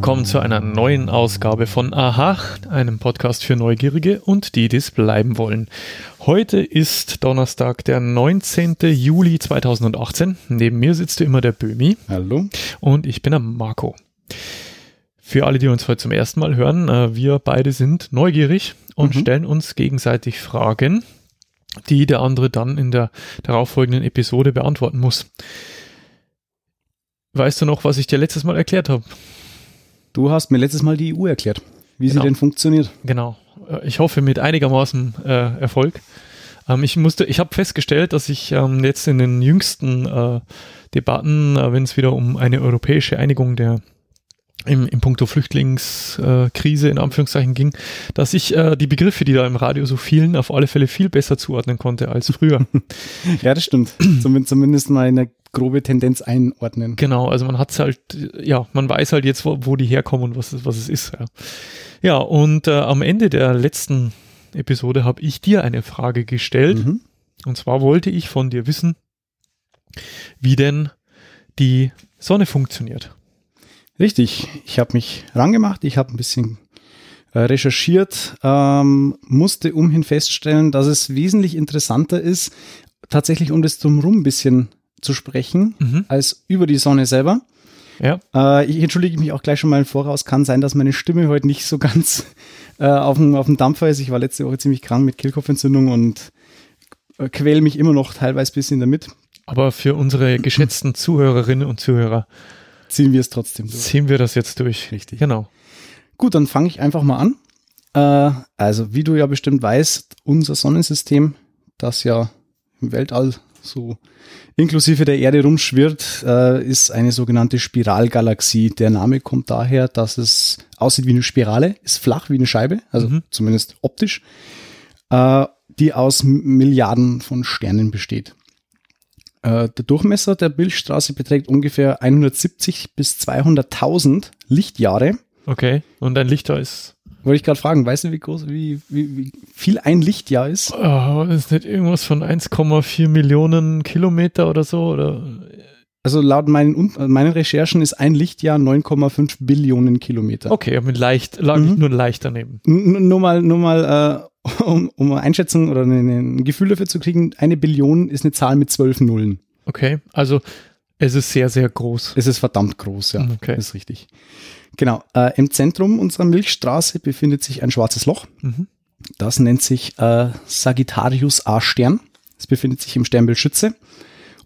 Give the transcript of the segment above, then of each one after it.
willkommen zu einer neuen Ausgabe von Aha, einem Podcast für Neugierige und die, die es bleiben wollen. Heute ist Donnerstag, der 19. Juli 2018. Neben mir sitzt immer der Bömi. Hallo. Und ich bin der Marco. Für alle, die uns heute zum ersten Mal hören, äh, wir beide sind neugierig und mhm. stellen uns gegenseitig Fragen, die der andere dann in der darauffolgenden Episode beantworten muss. Weißt du noch, was ich dir letztes Mal erklärt habe? Du hast mir letztes Mal die EU erklärt, wie genau. sie denn funktioniert. Genau. Äh, ich hoffe mit einigermaßen äh, Erfolg. Ähm, ich musste, ich habe festgestellt, dass ich ähm, jetzt in den jüngsten äh, Debatten, äh, wenn es wieder um eine europäische Einigung der im, im Punkto Flüchtlingskrise in Anführungszeichen ging, dass ich äh, die Begriffe, die da im Radio so fielen, auf alle Fälle viel besser zuordnen konnte als früher. ja, das stimmt. Zumindest mal eine grobe Tendenz einordnen. Genau, also man hat's halt, ja, man weiß halt jetzt, wo, wo die herkommen und was es, was es ist. Ja, ja und äh, am Ende der letzten Episode habe ich dir eine Frage gestellt. Mhm. Und zwar wollte ich von dir wissen, wie denn die Sonne funktioniert. Richtig, ich habe mich rangemacht, ich habe ein bisschen äh, recherchiert, ähm, musste umhin feststellen, dass es wesentlich interessanter ist, tatsächlich um das drumherum ein bisschen zu sprechen, mhm. als über die Sonne selber. Ja. Äh, ich entschuldige mich auch gleich schon mal im Voraus. Kann sein, dass meine Stimme heute nicht so ganz äh, auf, dem, auf dem Dampfer ist. Ich war letzte Woche ziemlich krank mit Kehlkopfentzündung und äh, quäle mich immer noch teilweise ein bisschen damit. Aber für unsere geschätzten Zuhörerinnen und Zuhörer ziehen wir es trotzdem durch. Ziehen wir das jetzt durch. Richtig. Genau. Gut, dann fange ich einfach mal an. Äh, also, wie du ja bestimmt weißt, unser Sonnensystem, das ja im Weltall so inklusive der Erde rumschwirrt, äh, ist eine sogenannte Spiralgalaxie. Der Name kommt daher, dass es aussieht wie eine Spirale, ist flach wie eine Scheibe, also mhm. zumindest optisch, äh, die aus Milliarden von Sternen besteht. Äh, der Durchmesser der Milchstraße beträgt ungefähr 170 bis 200.000 Lichtjahre. Okay, und ein Lichtjahr ist. Wollte ich gerade fragen, weißt du, wie groß, wie, wie, wie viel ein Lichtjahr ist? Oh, ist nicht irgendwas von 1,4 Millionen Kilometer oder so? Oder? Also laut meinen, meinen Recherchen ist ein Lichtjahr 9,5 Billionen Kilometer. Okay, mit leicht, lag mhm. ich nur leicht daneben. N nur mal, nur mal, äh, um, um eine Einschätzung oder ein Gefühl dafür zu kriegen, eine Billion ist eine Zahl mit zwölf Nullen. Okay, also es ist sehr, sehr groß. Es ist verdammt groß, ja. Okay. Das ist richtig. Genau. Äh, Im Zentrum unserer Milchstraße befindet sich ein schwarzes Loch. Mhm. Das nennt sich äh, Sagittarius A-Stern. Es befindet sich im Sternbild Schütze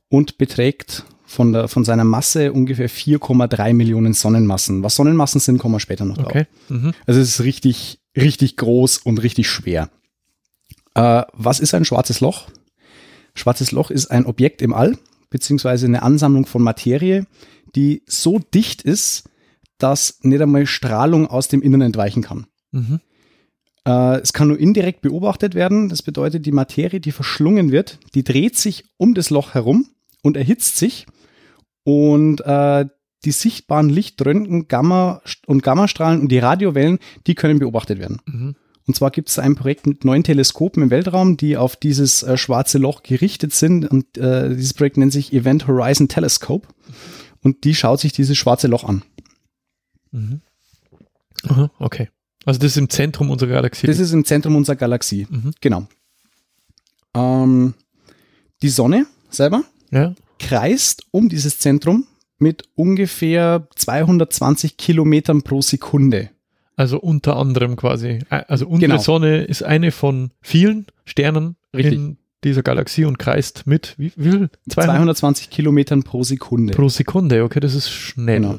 und beträgt von, der, von seiner Masse ungefähr 4,3 Millionen Sonnenmassen. Was Sonnenmassen sind, kommen wir später noch okay. drauf. Mhm. Also es ist richtig, richtig groß und richtig schwer. Äh, was ist ein schwarzes Loch? Schwarzes Loch ist ein Objekt im All, beziehungsweise eine Ansammlung von Materie, die so dicht ist, dass nicht einmal Strahlung aus dem Innern entweichen kann. Mhm. Äh, es kann nur indirekt beobachtet werden. Das bedeutet, die Materie, die verschlungen wird, die dreht sich um das Loch herum und erhitzt sich. Und äh, die sichtbaren Lichtröntgen, Gamma und Gammastrahlen und die Radiowellen, die können beobachtet werden. Mhm. Und zwar gibt es ein Projekt mit neun Teleskopen im Weltraum, die auf dieses äh, schwarze Loch gerichtet sind. Und äh, dieses Projekt nennt sich Event Horizon Telescope. Und die schaut sich dieses schwarze Loch an. Mhm. Aha, okay. Also das ist im Zentrum unserer Galaxie. Das ist im Zentrum unserer Galaxie. Mhm. Genau. Ähm, die Sonne selber ja. kreist um dieses Zentrum mit ungefähr 220 Kilometern pro Sekunde. Also unter anderem quasi. Also unsere genau. Sonne ist eine von vielen Sternen Richtig. in dieser Galaxie und kreist mit wie, viel? 220 Kilometern pro Sekunde. Pro Sekunde, okay, das ist schnell. Genau.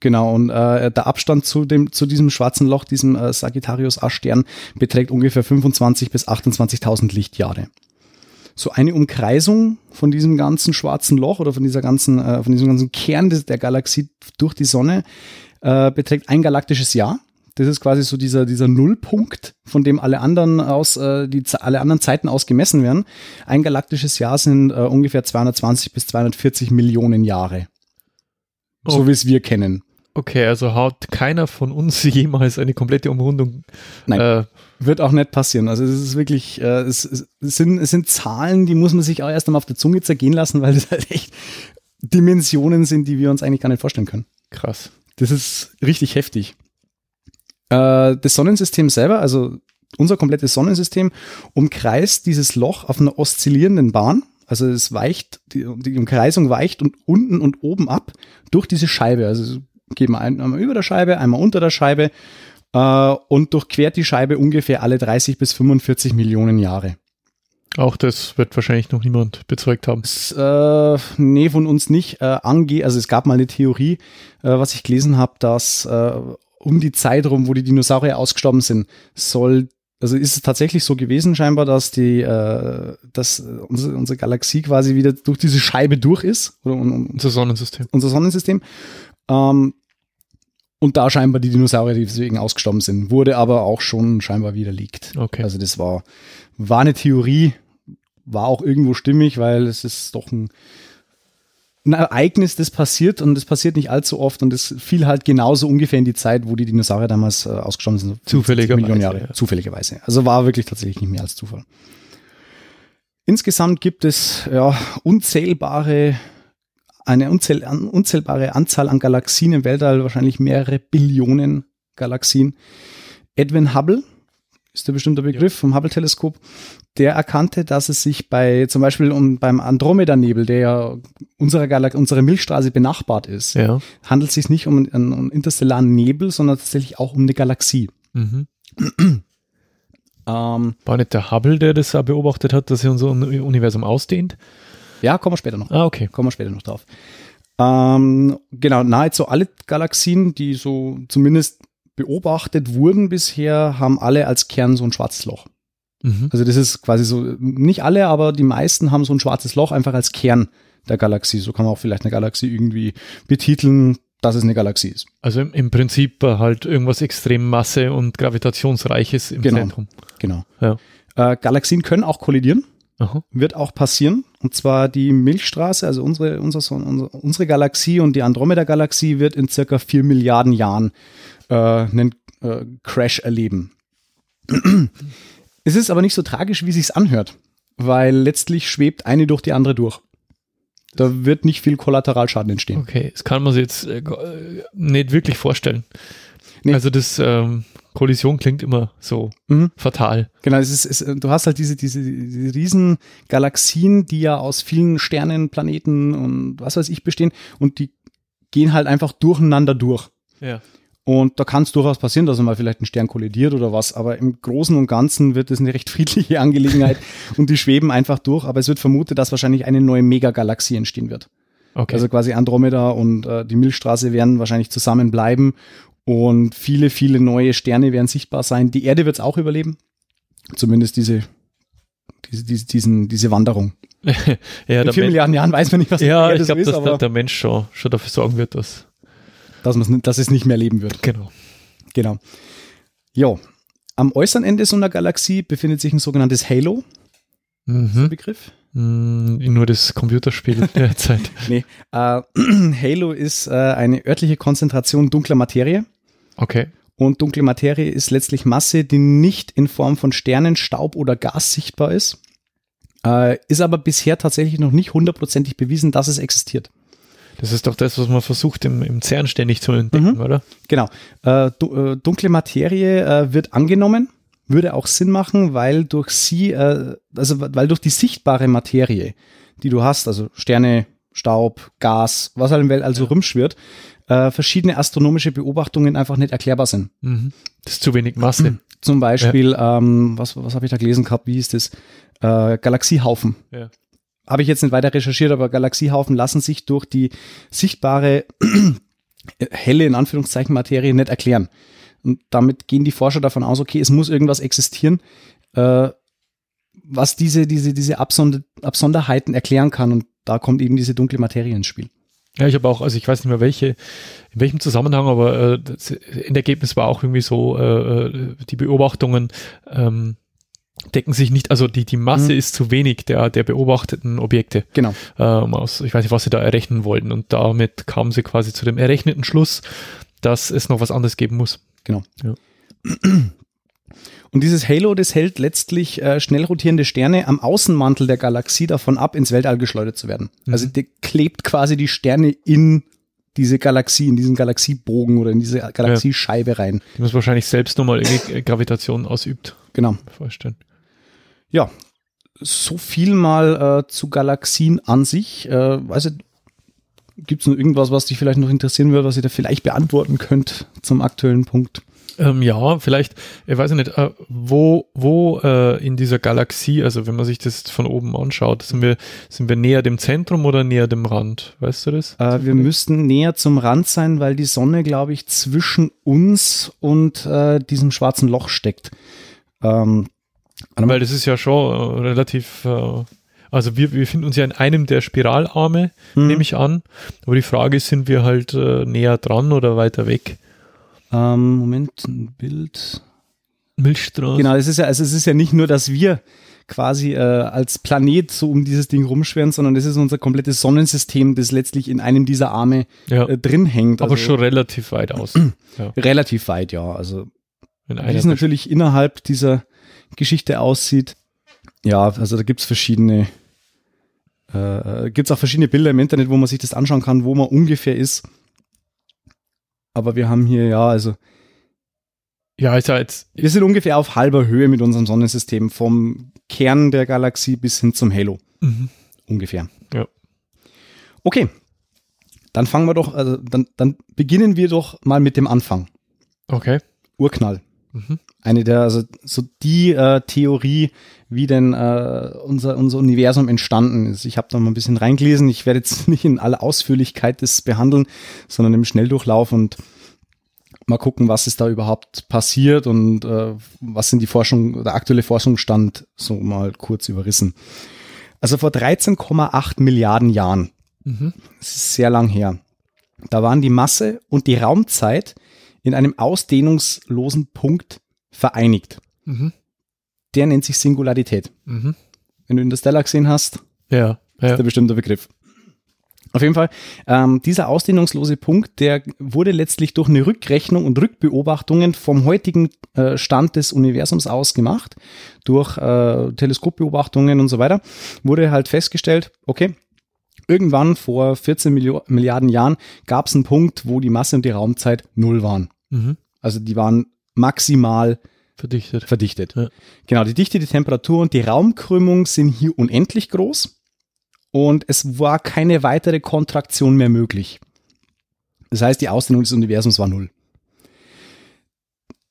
Genau, und äh, der Abstand zu, dem, zu diesem schwarzen Loch, diesem äh, Sagittarius A-Stern, beträgt ungefähr 25.000 bis 28.000 Lichtjahre. So eine Umkreisung von diesem ganzen schwarzen Loch oder von dieser ganzen, äh, von diesem ganzen Kern des, der Galaxie durch die Sonne äh, beträgt ein galaktisches Jahr. Das ist quasi so dieser, dieser Nullpunkt, von dem alle anderen aus, äh, die alle anderen Zeiten aus gemessen werden. Ein galaktisches Jahr sind äh, ungefähr 220 bis 240 Millionen Jahre. So oh. wie es wir kennen. Okay, also hat keiner von uns jemals eine komplette Umrundung. Nein, äh, wird auch nicht passieren. Also es ist wirklich, äh, es, es, sind, es sind Zahlen, die muss man sich auch erst einmal auf der Zunge zergehen lassen, weil das halt echt Dimensionen sind, die wir uns eigentlich gar nicht vorstellen können. Krass. Das ist richtig heftig. Äh, das Sonnensystem selber, also unser komplettes Sonnensystem, umkreist dieses Loch auf einer oszillierenden Bahn. Also es weicht, die, die Umkreisung weicht und unten und oben ab durch diese Scheibe. Also gehen wir einmal über der Scheibe, einmal unter der Scheibe äh, und durchquert die Scheibe ungefähr alle 30 bis 45 Millionen Jahre. Auch das wird wahrscheinlich noch niemand bezeugt haben. Das, äh, nee, von uns nicht. Äh, ange also es gab mal eine Theorie, äh, was ich gelesen habe, dass äh, um die Zeit rum, wo die Dinosaurier ausgestorben sind, soll also ist es tatsächlich so gewesen scheinbar, dass die, äh, dass unsere, unsere Galaxie quasi wieder durch diese Scheibe durch ist oder unser Sonnensystem. Unser Sonnensystem. Ähm, und da scheinbar die Dinosaurier deswegen ausgestorben sind, wurde aber auch schon scheinbar widerlegt. Okay. Also das war, war eine Theorie, war auch irgendwo stimmig, weil es ist doch ein, ein Ereignis, das passiert und das passiert nicht allzu oft und das fiel halt genauso ungefähr in die Zeit, wo die Dinosaurier damals äh, ausgestorben sind. Zufälligerweise. Millionen Jahre. Ja. Zufälligerweise. Also war wirklich tatsächlich nicht mehr als Zufall. Insgesamt gibt es ja unzählbare eine unzähl unzählbare Anzahl an Galaxien im Weltall, wahrscheinlich mehrere Billionen Galaxien. Edwin Hubble ist der bestimmte Begriff ja. vom Hubble-Teleskop, der erkannte, dass es sich bei zum Beispiel um, beim Andromeda-Nebel, der ja unserer, unsere Milchstraße benachbart ist, ja. handelt es sich nicht um einen, einen, interstellaren Nebel, sondern tatsächlich auch um eine Galaxie. Mhm. ähm, War nicht der Hubble, der das beobachtet hat, dass sich unser Universum ausdehnt? Ja, kommen wir später noch. Ah, okay. Kommen wir später noch drauf. Ähm, genau, nahezu alle Galaxien, die so zumindest beobachtet wurden bisher, haben alle als Kern so ein schwarzes Loch. Mhm. Also das ist quasi so, nicht alle, aber die meisten haben so ein schwarzes Loch einfach als Kern der Galaxie. So kann man auch vielleicht eine Galaxie irgendwie betiteln, dass es eine Galaxie ist. Also im, Prinzip halt irgendwas extrem Masse- und Gravitationsreiches im genau, Zentrum. Genau. Ja. Äh, Galaxien können auch kollidieren. Aha. Wird auch passieren. Und zwar die Milchstraße, also unsere, unser, unsere, unsere Galaxie und die Andromeda-Galaxie wird in circa vier Milliarden Jahren äh, einen äh, Crash erleben. es ist aber nicht so tragisch, wie sich's anhört, weil letztlich schwebt eine durch die andere durch. Da wird nicht viel Kollateralschaden entstehen. Okay, das kann man sich jetzt äh, nicht wirklich vorstellen. Nee. Also das ähm, Kollision klingt immer so mhm. fatal. Genau, es ist, es, du hast halt diese, diese, diese riesen Galaxien, die ja aus vielen Sternen, Planeten und was weiß ich bestehen und die gehen halt einfach durcheinander durch. Ja. Und da kann es durchaus passieren, dass mal vielleicht ein Stern kollidiert oder was, aber im Großen und Ganzen wird es eine recht friedliche Angelegenheit und die schweben einfach durch, aber es wird vermutet, dass wahrscheinlich eine neue Megagalaxie entstehen wird. Okay. Also quasi Andromeda und äh, die Milchstraße werden wahrscheinlich zusammenbleiben und viele, viele neue Sterne werden sichtbar sein. Die Erde wird es auch überleben. Zumindest diese, diese, diese, diesen, diese Wanderung. ja, In vier Milliarden Jahren weiß man nicht, was ja, die Erde ich glaube, so dass der, der Mensch schon, schon dafür sorgen wird, dass dass, dass es nicht mehr leben wird. Genau. Genau. Jo. Am äußeren Ende so einer Galaxie befindet sich ein sogenanntes Halo. Mhm. Begriff? Mm, nur das Computerspiel der Zeit. nee. Äh, Halo ist äh, eine örtliche Konzentration dunkler Materie. Okay. Und dunkle Materie ist letztlich Masse, die nicht in Form von Sternen, Staub oder Gas sichtbar ist. Äh, ist aber bisher tatsächlich noch nicht hundertprozentig bewiesen, dass es existiert. Das ist doch das, was man versucht im, im CERN ständig zu entdecken, mhm. oder? Genau. Äh, äh, dunkle Materie äh, wird angenommen, würde auch Sinn machen, weil durch sie, äh, also weil durch die sichtbare Materie, die du hast, also Sterne, Staub, Gas, was halt im Weltall so ja. rumschwirrt, äh, verschiedene astronomische Beobachtungen einfach nicht erklärbar sind. Mhm. Das ist zu wenig Masse. Zum Beispiel, ja. ähm, was, was habe ich da gelesen gehabt, wie hieß das? Äh, Galaxiehaufen. Ja habe ich jetzt nicht weiter recherchiert, aber Galaxiehaufen lassen sich durch die sichtbare helle, in Anführungszeichen, Materie nicht erklären. Und damit gehen die Forscher davon aus, okay, es muss irgendwas existieren, äh, was diese, diese, diese Absonder Absonderheiten erklären kann. Und da kommt eben diese dunkle Materie ins Spiel. Ja, ich habe auch, also ich weiß nicht mehr welche, in welchem Zusammenhang, aber äh, das Endergebnis war auch irgendwie so, äh, äh die Beobachtungen, ähm, decken sich nicht, also die, die Masse mhm. ist zu wenig der, der beobachteten Objekte. Genau. Ähm, aus, ich weiß nicht, was sie da errechnen wollten. Und damit kamen sie quasi zu dem errechneten Schluss, dass es noch was anderes geben muss. Genau. Ja. Und dieses Halo, das hält letztlich äh, schnell rotierende Sterne am Außenmantel der Galaxie davon ab, ins Weltall geschleudert zu werden. Mhm. Also der klebt quasi die Sterne in diese Galaxie, in diesen Galaxiebogen oder in diese Galaxiescheibe rein. Die muss wahrscheinlich selbst nochmal irgendwie Gravitation ausübt. Genau. Vorstellen. Ja, so viel mal äh, zu Galaxien an sich. Äh, weiß ich, Gibt es noch irgendwas, was dich vielleicht noch interessieren würde, was ihr da vielleicht beantworten könnt zum aktuellen Punkt? Ähm, ja, vielleicht, ich weiß nicht, äh, wo, wo äh, in dieser Galaxie, also wenn man sich das von oben anschaut, sind wir, sind wir näher dem Zentrum oder näher dem Rand? Weißt du das? Äh, wir müssten näher zum Rand sein, weil die Sonne, glaube ich, zwischen uns und äh, diesem schwarzen Loch steckt. Ähm, weil das ist ja schon äh, relativ äh, also wir, wir befinden uns ja in einem der Spiralarme, Mhm. nehme ich an. Aber die Frage ist, sind wir halt äh, näher dran oder weiter weg? Ähm, Moment, ein Bild. Milchstraße. Genau, es ist ja, also es ist ja nicht nur, dass wir quasi äh, als Planet so um dieses Ding rumschweren, sondern es ist unser komplettes Sonnensystem, das letztlich in einem dieser Arme Ja, äh, drin hängt. aber Also schon relativ weit aus. ja, relativ weit, ja. Also wie es natürlich innerhalb dieser Geschichte aussieht. Ja, also da gibt's verschiedene, äh, gibt's auch verschiedene Bilder im Internet, wo man sich das anschauen kann, wo man ungefähr ist. Aber wir haben hier, ja, also ja, ist jetzt, wir sind ungefähr auf halber Höhe mit unserem Sonnensystem, vom Kern der Galaxie bis hin zum Halo. mhm. Ungefähr. Ja. Okay. Dann fangen wir doch, also dann, dann beginnen wir doch mal mit dem Anfang. okay. Urknall. Mhm. Eine der, also so die äh, Theorie, wie denn äh, unser, unser Universum entstanden ist. Ich habe da mal ein bisschen reingelesen. Ich werde jetzt nicht in aller Ausführlichkeit das behandeln, sondern im Schnelldurchlauf und mal gucken, was ist da überhaupt passiert und äh, was sind die Forschung, der aktuelle Forschungsstand so mal kurz überrissen. Also vor 13,8 Milliarden Jahren, Mhm. das ist sehr lang her, da waren die Masse und die Raumzeit in einem ausdehnungslosen Punkt vereinigt. Mhm. Der nennt sich Singularität. Mhm. Wenn du Interstellar gesehen hast, Ja, ja. ist der bestimmte Begriff. Auf jeden Fall, ähm, dieser ausdehnungslose Punkt, der wurde letztlich durch eine Rückrechnung und Rückbeobachtungen vom heutigen äh, Stand des Universums aus gemacht, durch äh, Teleskopbeobachtungen und so weiter, wurde halt festgestellt, okay, irgendwann vor 14 Millio Milliarden Jahren gab es einen Punkt, wo die Masse und die Raumzeit null waren. Mhm. Also die waren maximal Verdichtet. verdichtet. Ja. Genau, die Dichte, die Temperatur und die Raumkrümmung sind hier unendlich groß und es war keine weitere Kontraktion mehr möglich. Das heißt, die Ausdehnung des Universums war null.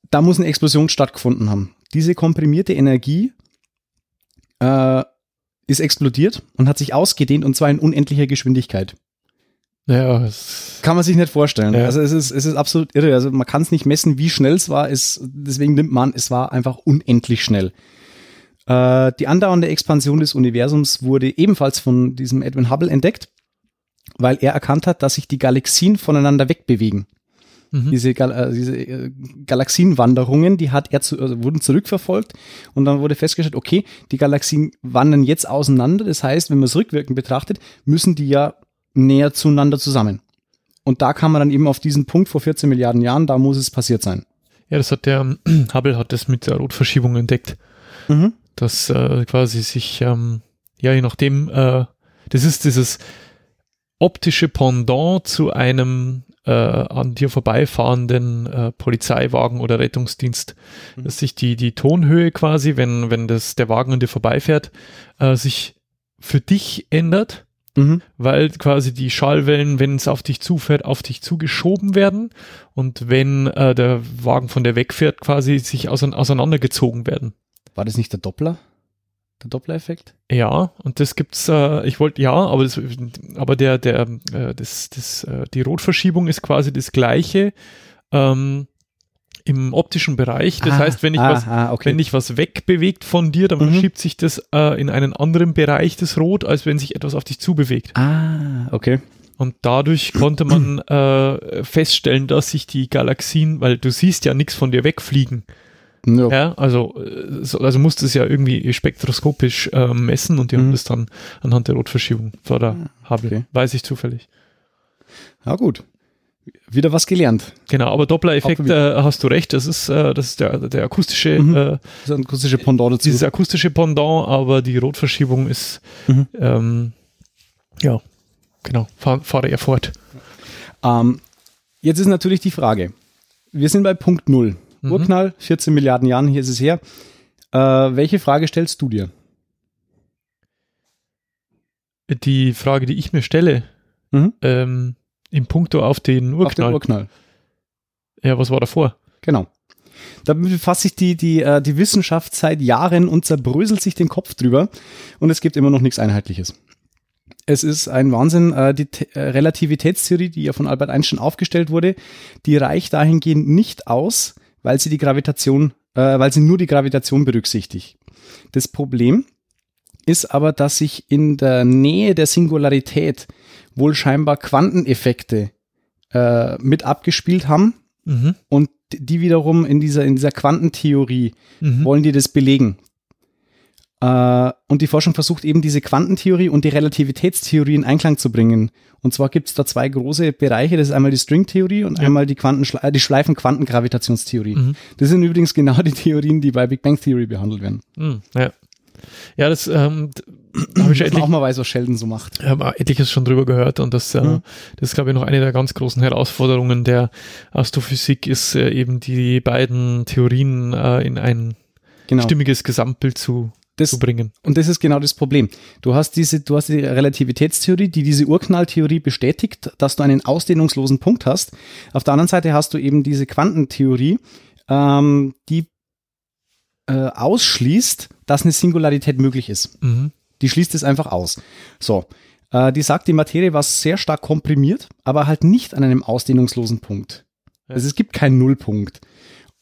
Da muss eine Explosion stattgefunden haben. Diese komprimierte Energie äh, ist explodiert und hat sich ausgedehnt und zwar in unendlicher Geschwindigkeit. Ja, Kann man sich nicht vorstellen. Ja. Also es ist, es ist absolut irre. Also man kann es nicht messen, wie schnell es war. Es, deswegen nimmt man, es war einfach unendlich schnell. Äh, die andauernde Expansion des Universums wurde ebenfalls von diesem Edwin Hubble entdeckt, weil er erkannt hat, dass sich die Galaxien voneinander wegbewegen. mhm. Diese, Gal äh, diese äh, Galaxienwanderungen, die hat er zu, also wurden zurückverfolgt und dann wurde festgestellt, okay, die Galaxien wandern jetzt auseinander. Das heißt, wenn man es rückwirkend betrachtet, müssen die ja näher zueinander zusammen. Und da kam man dann eben auf diesen Punkt vor 14 Milliarden Jahren, da muss es passiert sein. ja, das hat der ähm, Hubble hat das mit der Rotverschiebung entdeckt. dass äh, quasi sich, ähm, ja, je nachdem, äh, das ist dieses optische Pendant zu einem äh, an dir vorbeifahrenden äh, Polizeiwagen oder Rettungsdienst, Mhm. dass sich die, die Tonhöhe quasi, wenn, wenn das, der Wagen an dir vorbeifährt, äh, sich für dich ändert, Mhm. weil quasi die Schallwellen, wenn es auf dich zufährt, auf dich zugeschoben werden und wenn äh, der Wagen von der wegfährt, quasi sich ausein- auseinandergezogen werden. War das nicht der Doppler? Der Doppler-Effekt? Ja, und das gibt's, äh, ich wollte, ja, aber das, aber der, der, äh, das, das, äh, die Rotverschiebung ist quasi das gleiche ähm, im optischen Bereich. Das Ah, heißt, wenn ich ah, was, ah, okay. wenn dich was wegbewegt von dir, dann Mhm. verschiebt sich das äh, in einen anderen Bereich des Rot, als wenn sich etwas auf dich zubewegt. ah, okay. Und dadurch konnte man äh, feststellen, dass sich die Galaxien, weil du siehst ja nichts von dir wegfliegen. Ja. Ja, also, äh, so, also musste es ja irgendwie spektroskopisch äh, messen und die haben Mhm. das dann anhand der Rotverschiebung vor der Hubble. okay. Weiß ich zufällig. ja, gut. Wieder was gelernt. Genau, aber Doppler-Effekt äh, hast du recht, das ist, äh, das ist der, der akustische, Mhm. äh, Das akustische Pendant dazu. dieses akustische Pendant, aber die Rotverschiebung ist, Mhm. ähm, ja, genau, fahr, fahre er fort. Ähm, jetzt ist natürlich die Frage. Wir sind bei Punkt Null. Mhm. Urknall, 14 Milliarden Jahren, hier ist es her. Äh, welche Frage stellst du dir? Die Frage, die ich mir stelle, Mhm. ähm, im Punkto auf den Auf den Urknall. Urknall. ja, was war davor? Genau. Da befasst sich die, die, äh, die Wissenschaft seit Jahren und zerbröselt sich den Kopf drüber und es gibt immer noch nichts Einheitliches. Es ist ein Wahnsinn, äh, die äh, Relativitätstheorie, die ja von Albert Einstein aufgestellt wurde, die reicht dahingehend nicht aus, weil sie die Gravitation, äh, weil sie nur die Gravitation berücksichtigt. Das Problem ist aber, dass sich in der Nähe der Singularität wohl scheinbar Quanteneffekte äh, mit abgespielt haben, Mhm. und die wiederum in dieser, in dieser Quantentheorie Mhm. wollen die das belegen. Äh, und die Forschung versucht eben diese Quantentheorie und die Relativitätstheorie in Einklang zu bringen. Und zwar gibt es da zwei große Bereiche. Das ist einmal die Stringtheorie und Ja. einmal die, Quantenschle äh, die Schleifenquantengravitationstheorie. Mhm. Das sind übrigens genau die Theorien, die bei Big Bang Theory behandelt werden. Mhm. Ja. Ja, das ähm, habe ich etlich, auch mal weiß, was Sheldon so macht. Ich habe etliches schon drüber gehört und das, äh, Mhm. das ist, glaube ich, noch eine der ganz großen Herausforderungen der Astrophysik, ist äh, eben die beiden Theorien äh, in ein Genau. stimmiges Gesamtbild zu, Das, zu bringen. Und das ist genau das Problem. Du hast diese, du hast die Relativitätstheorie, die diese Urknalltheorie bestätigt, dass du einen ausdehnungslosen Punkt hast. Auf der anderen Seite hast du eben diese Quantentheorie, ähm, die äh, ausschließt, dass eine Singularität möglich ist. Mhm. Die schließt es einfach aus. So. Äh, die sagt, die Materie war sehr stark komprimiert, aber halt nicht an einem ausdehnungslosen Punkt. Ja. Also es gibt keinen Nullpunkt.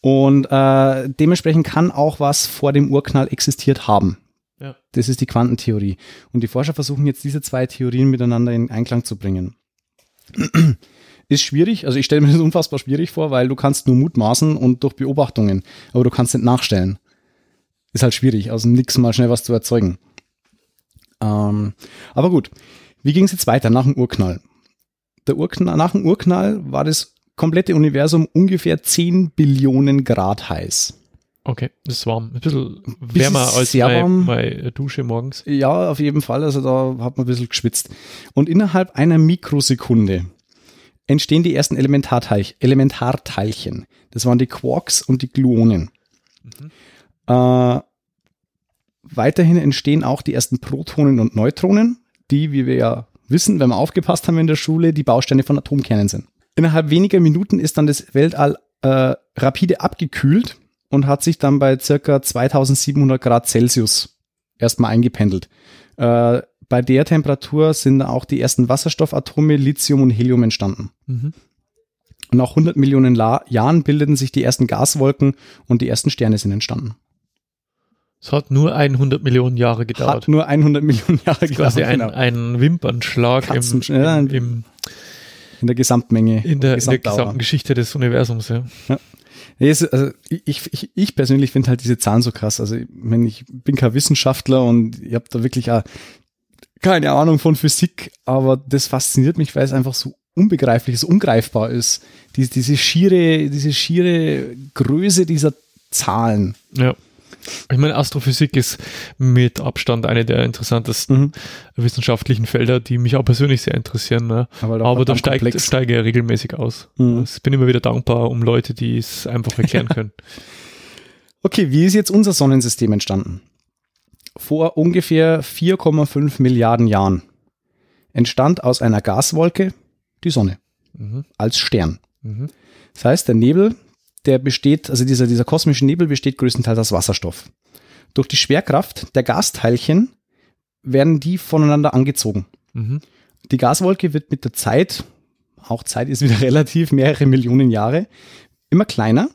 Und äh, dementsprechend kann auch was vor dem Urknall existiert haben. Ja. Das ist die Quantentheorie. Und die Forscher versuchen jetzt diese zwei Theorien miteinander in Einklang zu bringen. Ist schwierig, also ich stelle mir das unfassbar schwierig vor, weil du kannst nur mutmaßen und durch Beobachtungen, aber du kannst nicht nachstellen. Ist halt schwierig, aus dem Nix mal schnell was zu erzeugen. Ähm, aber gut, wie ging es jetzt weiter nach dem Urknall? Der Urknall, nach dem Urknall war das komplette Universum ungefähr 10 Billionen Grad heiß. Okay, das ist warm. Ein bisschen wärmer als sehr bei, warm. bei Dusche morgens. Ja, auf jeden Fall. Also da hat man ein bisschen geschwitzt. Und innerhalb einer Mikrosekunde entstehen die ersten Elementarteilchen. Elementarteilchen. Das waren die Quarks und die Gluonen. Äh, weiterhin entstehen auch die ersten Protonen und Neutronen, die, wie wir ja wissen, wenn wir aufgepasst haben in der Schule, die Bausteine von Atomkernen sind. Innerhalb weniger Minuten ist dann das Weltall äh, rapide abgekühlt und hat sich dann bei circa 2700 Grad Celsius erstmal eingependelt. Äh, bei der Temperatur sind auch die ersten Wasserstoffatome, Lithium und Helium entstanden. Mhm. Und nach 100 Millionen La Jahren bildeten sich die ersten Gaswolken und die ersten Sterne sind entstanden. Es hat nur 100 Millionen Jahre gedauert. Hat nur 100 Millionen Jahre gedauert. Quasi ein, genau. ein Wimpernschlag im, ja, im, im, in der Gesamtmenge. in, der, in der gesamten Geschichte des Universums. Ja. Es, also ich, ich, ich persönlich finde halt diese Zahlen so krass. Also ich, mein, ich bin kein Wissenschaftler und ich habe da wirklich auch keine Ahnung von Physik, aber das fasziniert mich, weil es einfach so unbegreiflich, so ungreifbar ist. Die, diese schiere, diese schiere Größe dieser Zahlen. ja. Ich meine, Astrophysik ist mit Abstand eine der interessantesten Mhm. wissenschaftlichen Felder, die mich auch persönlich sehr interessieren. Ne? Aber, Aber da steigt, komplex. steige ich regelmäßig aus. Mhm. Ich bin immer wieder dankbar um Leute, die es einfach erklären können. Okay, wie ist jetzt unser Sonnensystem entstanden? Vor ungefähr 4,5 Milliarden Jahren entstand aus einer Gaswolke die Sonne Mhm. als Stern. Mhm. Das heißt, der Nebel, der besteht, also dieser, dieser kosmische Nebel besteht größtenteils aus Wasserstoff. Durch die Schwerkraft der Gasteilchen werden die voneinander angezogen. Mhm. Die Gaswolke wird mit der Zeit, auch Zeit ist wieder relativ, mehrere Millionen Jahre, immer kleiner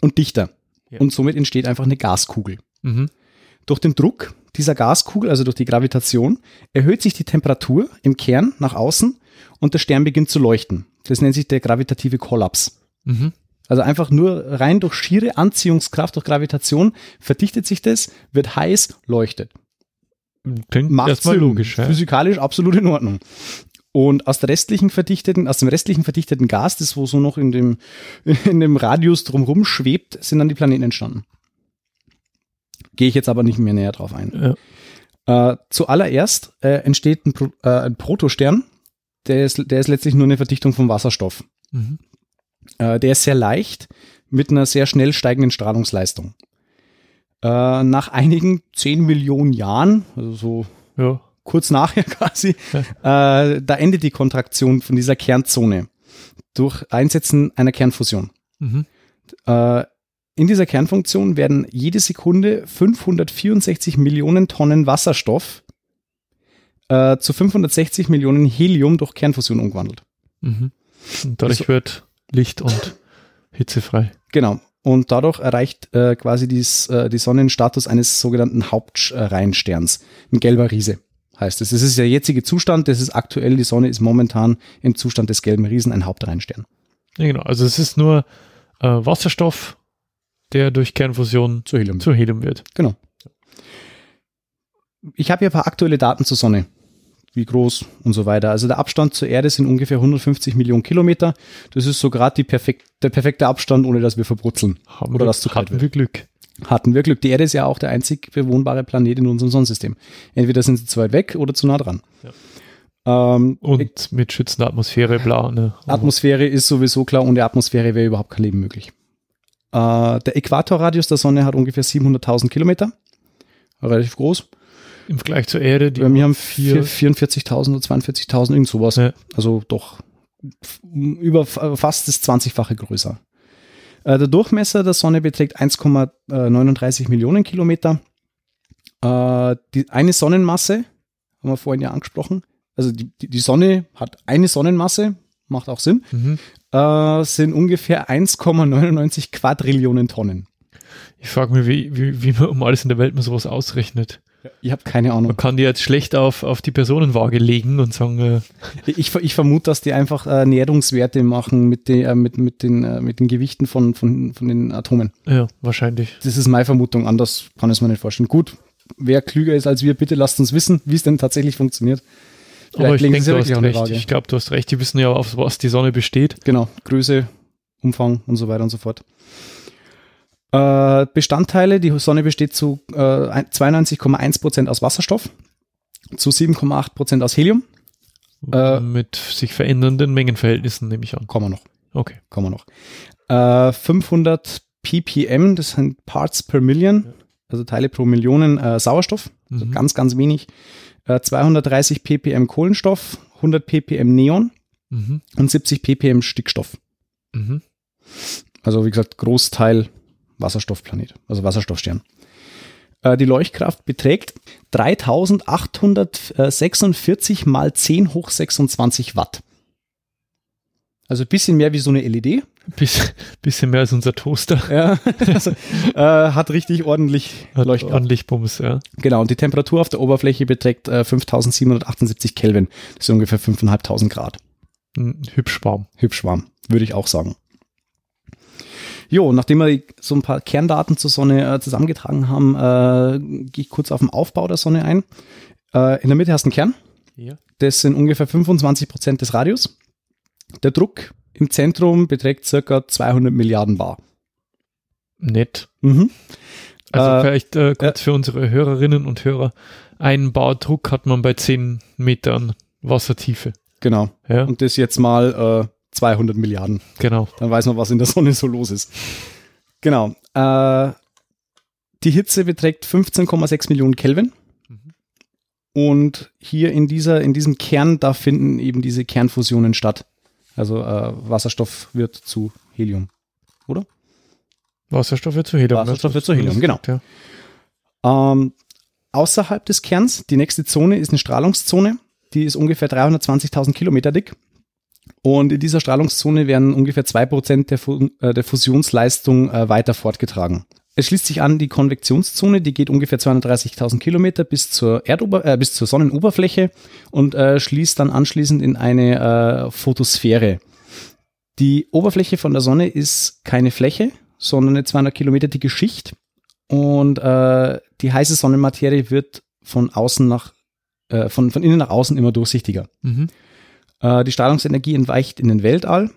und dichter. Ja. Und somit entsteht einfach eine Gaskugel. Mhm. Durch den Druck dieser Gaskugel, also durch die Gravitation, erhöht sich die Temperatur im Kern nach außen und der Stern beginnt zu leuchten. Das nennt sich der gravitative Kollaps. Mhm. Also einfach nur rein durch schiere Anziehungskraft, durch Gravitation verdichtet sich das, wird heiß, leuchtet. Klingt Macht erstmal Sinn. logisch. Ja. Physikalisch absolut in Ordnung. Und aus der restlichen verdichteten, aus dem restlichen verdichteten Gas, das wo so noch in dem, in dem Radius drumherum schwebt, sind dann die Planeten entstanden. Gehe ich jetzt aber nicht mehr näher drauf ein. Ja. Äh, zuallererst äh, entsteht ein, Pro, äh, ein Protostern, der ist, der ist letztlich nur eine Verdichtung von Wasserstoff. Mhm. Äh, der ist sehr leicht mit einer sehr schnell steigenden Strahlungsleistung. Äh, nach einigen 10 Millionen Jahren, also so Ja. kurz nachher quasi, äh, da endet die Kontraktion von dieser Kernzone durch Einsetzen einer Kernfusion. Mhm. Äh, in dieser Kernfunktion werden jede Sekunde 564 Millionen Tonnen Wasserstoff äh, zu 560 Millionen Helium durch Kernfusion umgewandelt. Mhm. Und dadurch Also- wird Licht und Hitze frei. Genau. Und dadurch erreicht äh, quasi dies, äh, die Sonne den Status eines sogenannten Hauptreihensterns. Ein gelber Riese heißt es. Das ist der jetzige Zustand. Das ist aktuell. Die Sonne ist momentan im Zustand des gelben Riesen ein Hauptreihenstern. Ja, genau. Also es ist nur äh, Wasserstoff, der durch Kernfusion Zu Helium. zu Helium wird. Genau. Ich habe hier ein paar aktuelle Daten zur Sonne. Wie groß und so weiter. Also der Abstand zur Erde sind ungefähr 150 Millionen Kilometer. Das ist so gerade perfekt, der perfekte Abstand, ohne dass wir verbrutzeln. Haben Oder wir, dass zu kalt hatten wird. wir Glück. Hatten wir Glück. Die Erde ist ja auch der einzig bewohnbare Planet in unserem Sonnensystem. Entweder sind sie zu weit weg oder zu nah dran. Ähm, Und mit schützender Atmosphäre, bla. Ne? Atmosphäre ist sowieso klar, ohne Atmosphäre wäre überhaupt kein Leben möglich. Äh, der Äquatorradius der Sonne hat ungefähr 700.000 Kilometer. Relativ groß. Im Vergleich zur Erde, die Wir haben vier- vier- 44.000 oder 42.000, irgend sowas. Ja. Also doch über fast das 20-fache größer. Äh, Der Durchmesser der Sonne beträgt 1,39 Millionen Kilometer. Äh, Die, eine Sonnenmasse, haben wir vorhin ja angesprochen, also die, die die Sonne hat eine Sonnenmasse, macht auch Sinn, Mhm. äh, sind ungefähr 1,99 Quadrillionen Tonnen. Ich frage mich, wie, wie, wie man um alles in der Welt mal sowas ausrechnet. Ich habe keine Ahnung. Man kann die jetzt schlecht auf, auf die Personenwaage legen und sagen, äh, Ich, ich vermute, dass die einfach äh, Näherungswerte machen mit, den, äh, mit, mit, den, äh, mit den Gewichten von, von, von den Atomen. ja, wahrscheinlich. Das ist meine Vermutung, anders kann ich es mir nicht vorstellen. Gut, wer klüger ist als wir, bitte lasst uns wissen, wie es denn tatsächlich funktioniert. Aber ich denke, du hast recht. Ich glaube, du hast recht. Die wissen ja, auf was die Sonne besteht. Genau, Größe, Umfang und so weiter und so fort. Äh, Bestandteile, die Sonne besteht zu äh, 92,1% aus Wasserstoff, zu 7,8% aus Helium. Äh, mit sich verändernden Mengenverhältnissen, nehme ich an. Kommen wir noch. Okay. kommen wir noch. Äh, 500 ppm, das sind Parts per Million, also Teile pro Millionen äh, Sauerstoff, also Mhm. ganz, ganz wenig. Äh, 230 ppm Kohlenstoff, 100 ppm Neon Mhm. und 70 ppm Stickstoff. Mhm. Also wie gesagt, Großteil Wasserstoffplanet, also Wasserstoffstern. Äh, die Leuchtkraft beträgt 3846 mal 10 hoch 26 Watt. Also ein bisschen mehr wie so eine LED. Biss, bisschen mehr als unser Toaster. Ja, also, äh, hat richtig ordentlich Hat Leuchtkraft. ordentlich Bums, ja. Genau, und die Temperatur auf der Oberfläche beträgt äh, 5778 Kelvin. Das sind ungefähr 5500 Grad. Hübsch warm. Hübsch warm, würde ich auch sagen. Jo, nachdem wir so ein paar Kerndaten zur Sonne äh, zusammengetragen haben, äh, gehe ich kurz auf den Aufbau der Sonne ein. Äh, in der Mitte hast du einen Kern. Ja. Das sind ungefähr 25 Prozent des Radius. Der Druck im Zentrum beträgt circa 200 Milliarden Bar. Nett. Mhm. Also Äh, vielleicht äh, kurz für unsere Hörerinnen und Hörer. Ein Bar Druck hat man bei 10 Metern Wassertiefe. Genau. Ja, Und das jetzt mal äh, 200 Milliarden. genau. Dann weiß man, was in der Sonne so los ist. Genau. Äh, die Hitze beträgt 15,6 Millionen Kelvin. Mhm. Und hier in, dieser, in diesem Kern, da finden eben diese Kernfusionen statt. Also äh, Wasserstoff wird zu Helium. Wasserstoff wird zu Helium. Wasserstoff ne? wird zu Helium, genau. Ja. Ähm, außerhalb des Kerns, die nächste Zone ist eine Strahlungszone. Die ist ungefähr 320.000 Kilometer dick. Und in dieser Strahlungszone werden ungefähr 2% der, Fu äh, der Fusionsleistung äh, weiter fortgetragen. Es schließt sich an die Konvektionszone, die geht ungefähr 230.000 Kilometer bis zur, äh, bis zur Sonnenoberfläche und äh, schließt dann anschließend in eine äh, Photosphäre. Die Oberfläche von der Sonne ist keine Fläche, sondern eine 200 Kilometer dicke Schicht und äh, die heiße Sonnenmaterie wird von außen nach, von, von innen nach außen immer durchsichtiger. Mhm. Äh, die Strahlungsenergie entweicht in den Weltall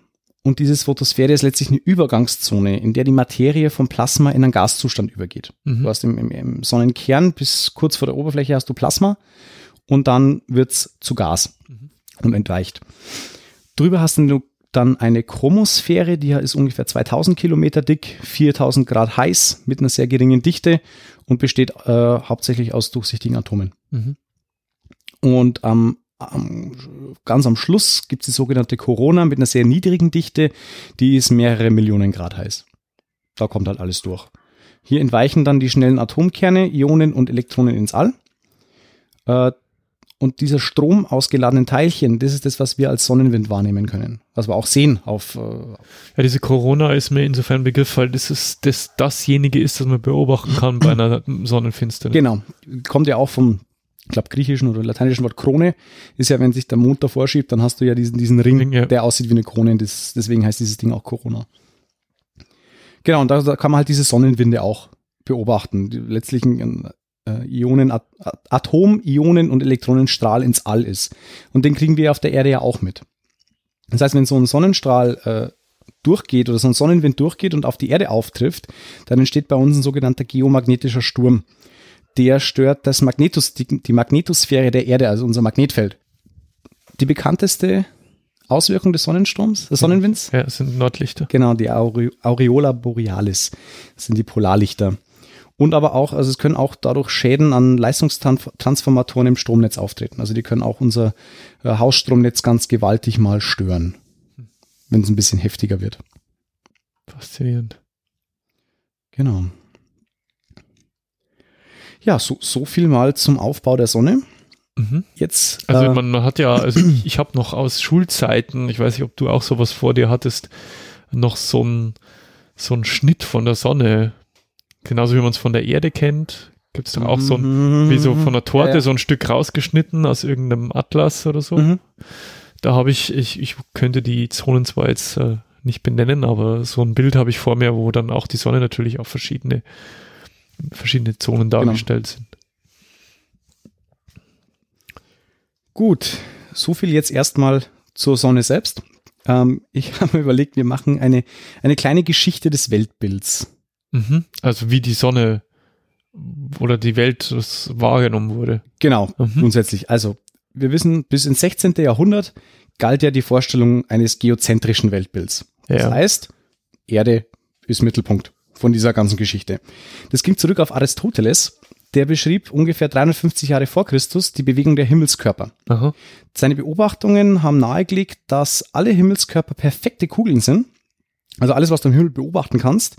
und diese Photosphäre ist letztlich eine Übergangszone, in der die Materie vom Plasma in einen Gaszustand übergeht. Mhm. Du hast im, im, im Sonnenkern bis kurz vor der Oberfläche hast du Plasma und dann wird's zu Gas. Mhm. und entweicht. Drüber hast du dann eine Chromosphäre, die ist ungefähr 2000 Kilometer dick, 4000 Grad heiß mit einer sehr geringen Dichte und besteht äh, hauptsächlich aus durchsichtigen Atomen. Mhm. Und am, am, ganz am Schluss gibt es die sogenannte Corona mit einer sehr niedrigen Dichte, die ist mehrere Millionen Grad heiß. Da kommt halt alles durch. Hier entweichen dann die schnellen Atomkerne, Ionen und Elektronen ins All. Äh, und dieser Strom aus geladenen Teilchen, das ist das, was wir als Sonnenwind wahrnehmen können. Was wir auch sehen auf. Äh ja, diese Corona ist mir insofern ein Begriff, weil das ist das, dasjenige ist, das man beobachten kann bei einer Sonnenfinsternis. Genau. Kommt ja auch vom, ich glaube, griechischen oder lateinischen Wort Krone. Ist ja, wenn sich der Mond davor schiebt, dann hast du ja diesen, diesen Ring, Ring ja. der aussieht wie eine Krone. Das, deswegen heißt dieses Ding auch Corona. Genau, und da, da kann man halt diese Sonnenwinde auch beobachten. Die letztlich ein, äh, Ionen, Atom, Ionen und Elektronenstrahl ins All ist. Und den kriegen wir auf der Erde ja auch mit. Das heißt, wenn so ein Sonnenstrahl äh, durchgeht oder so ein Sonnenwind durchgeht und auf die Erde auftrifft, dann entsteht bei uns ein sogenannter geomagnetischer Sturm. Der stört das Magnetos, die, die Magnetosphäre der Erde, also unser Magnetfeld. Die bekannteste Auswirkung des Sonnensturms, des Sonnenwinds? Ja, das sind Nordlichter. Genau, die Aure Aureola Borealis. Das sind die Polarlichter. Und aber auch, also es können auch dadurch Schäden an Leistungstransformatoren im Stromnetz auftreten. Also die können auch unser äh, Hausstromnetz ganz gewaltig mal stören, wenn es ein bisschen heftiger wird. Faszinierend. Genau. Ja, so, so viel mal zum Aufbau der Sonne. Mhm. Jetzt. Also äh, man hat ja, also ich, ich habe noch aus Schulzeiten, ich weiß nicht, ob du auch sowas vor dir hattest, noch so ein so ein Schnitt von der Sonne genauso wie man es von der Erde kennt, gibt es doch auch so ein, wie so von der Torte, ja. so ein Stück rausgeschnitten aus irgendeinem Atlas oder so. Mhm. Da habe ich, ich, ich könnte die Zonen zwar jetzt äh, nicht benennen, aber so ein Bild habe ich vor mir, wo dann auch die Sonne natürlich auf verschiedene, verschiedene Zonen genau. dargestellt genau. sind. Gut, so viel jetzt erstmal zur Sonne selbst. Ähm, ich habe mir überlegt, wir machen eine, eine kleine Geschichte des Weltbilds. Mhm. Also wie die Sonne oder die Welt wahrgenommen wurde. Genau, mhm. grundsätzlich. Also wir wissen, bis ins 16. Jahrhundert galt ja die Vorstellung eines geozentrischen Weltbilds. Ja. Das heißt, Erde ist Mittelpunkt von dieser ganzen Geschichte. Das ging zurück auf Aristoteles, der beschrieb ungefähr 350 Jahre vor Christus die Bewegung der Himmelskörper. Aha. Seine Beobachtungen haben nahegelegt, dass alle Himmelskörper perfekte Kugeln sind. Also alles, was du im Himmel beobachten kannst,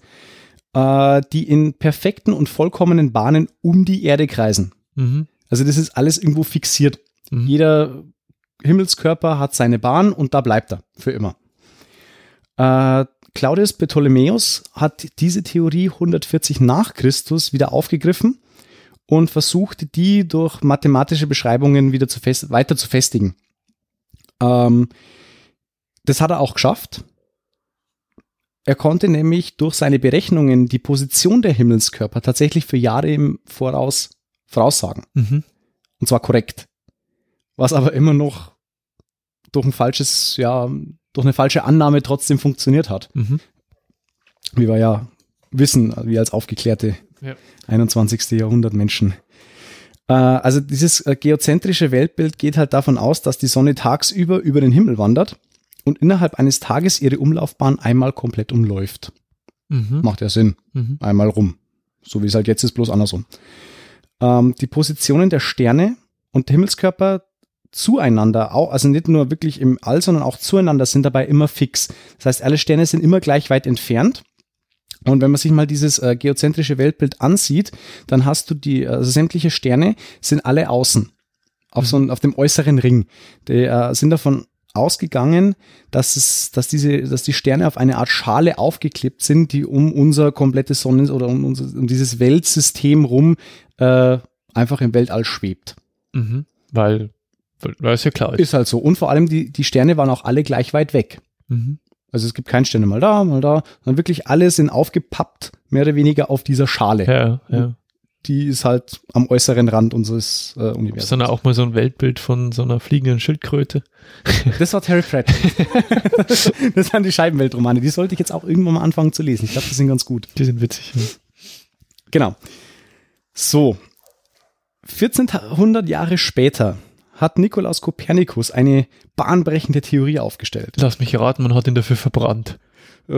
äh, die in perfekten und vollkommenen Bahnen um die Erde kreisen. Mhm. Also das ist alles irgendwo fixiert. Mhm. Jeder Himmelskörper hat seine Bahn und da bleibt er für immer. Äh, Claudius Ptolemäus hat diese Theorie 140 nach Christus wieder aufgegriffen und versuchte die durch mathematische Beschreibungen wieder zu fest, weiter zu festigen. Ähm, das hat er auch geschafft. Er konnte nämlich durch seine Berechnungen die Position der Himmelskörper tatsächlich für Jahre im Voraus voraussagen. Mhm. Und zwar korrekt. Was aber immer noch durch ein falsches, ja, durch eine falsche Annahme trotzdem funktioniert hat. Mhm. Wie wir ja wissen, wie als aufgeklärte ja. 21. Jahrhundert Menschen. Äh, also dieses äh, geozentrische Weltbild geht halt davon aus, dass die Sonne tagsüber über den Himmel wandert und innerhalb eines Tages ihre Umlaufbahn einmal komplett umläuft. Mhm. Macht ja Sinn. Mhm. Einmal rum. So wie es halt jetzt ist, bloß andersrum. Ähm, die Positionen der Sterne und der Himmelskörper zueinander, auch, also nicht nur wirklich im All, sondern auch zueinander sind dabei immer fix. Das heißt, alle Sterne sind immer gleich weit entfernt. Und wenn man sich mal dieses äh, geozentrische Weltbild ansieht, dann hast du die, also sämtliche Sterne sind alle außen. Auf so auf dem äußeren Ring. Die äh, sind davon ausgegangen, dass es, dass diese, dass die Sterne auf eine Art Schale aufgeklebt sind, die um unser komplettes Sonnen- oder um, unser, um dieses Weltsystem rum äh, einfach im Weltall schwebt. Mhm. Weil, weil es ja klar ist. Ist halt so. Und vor allem die, die Sterne waren auch alle gleich weit weg. Mhm. Also es gibt keinen Sterne mal da, mal da, sondern wirklich alle sind aufgepappt, mehr oder weniger auf dieser Schale. Ja, ja die ist halt am äußeren Rand unseres äh, Universums. Sondern auch mal so ein Weltbild von so einer fliegenden Schildkröte. Das war Terry Pratchett. das sind die Scheibenweltromane. Die sollte ich jetzt auch irgendwann mal anfangen zu lesen. Ich glaube, die sind ganz gut. Die sind witzig. Ja. Genau. So. 1400 Jahre später hat Nikolaus Kopernikus eine bahnbrechende Theorie aufgestellt. Lass mich raten, man hat ihn dafür verbrannt. Äh,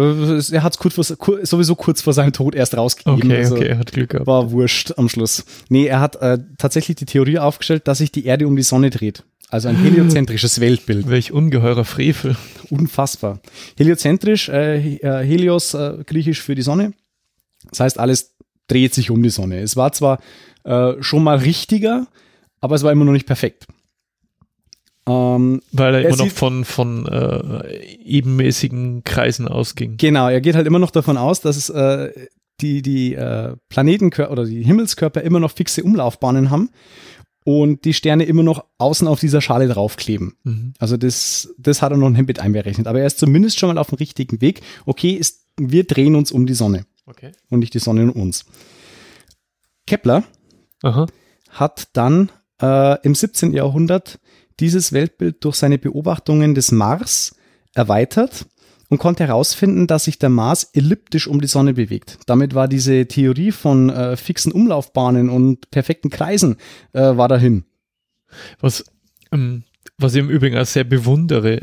Er hat es kurz vor, kur- sowieso kurz vor seinem Tod erst rausgegeben. Okay, also okay, er hat Glück gehabt. War wurscht am Schluss. Nee, er hat äh, tatsächlich die Theorie aufgestellt, dass sich die Erde um die Sonne dreht. Also ein heliozentrisches Weltbild. Welch ungeheurer Frevel. Unfassbar. Heliozentrisch, äh, äh, Helios, äh, griechisch für die Sonne. Das heißt, alles dreht sich um die Sonne. Es war zwar äh, schon mal richtiger, aber es war immer noch nicht perfekt. Ähm, Weil er, Er immer noch von, von äh, ebenmäßigen Kreisen ausging. genau, er geht halt immer noch davon aus, dass äh, die, die äh, Planetenkörper oder die Himmelskörper immer noch fixe Umlaufbahnen haben und die Sterne immer noch außen auf dieser Schale draufkleben. Mhm. Also das, das hat er noch nicht mit einberechnet. Aber er ist zumindest schon mal auf dem richtigen Weg. Okay, ist, wir drehen uns um die Sonne Okay. und nicht die Sonne um uns. Kepler Aha. hat dann äh, im 17. Jahrhundert dieses Weltbild durch seine Beobachtungen des Mars erweitert und konnte herausfinden, dass sich der Mars elliptisch um die Sonne bewegt. Damit war diese Theorie von äh, fixen Umlaufbahnen und perfekten Kreisen äh, war dahin. Was, ähm, was ich im Übrigen auch sehr bewundere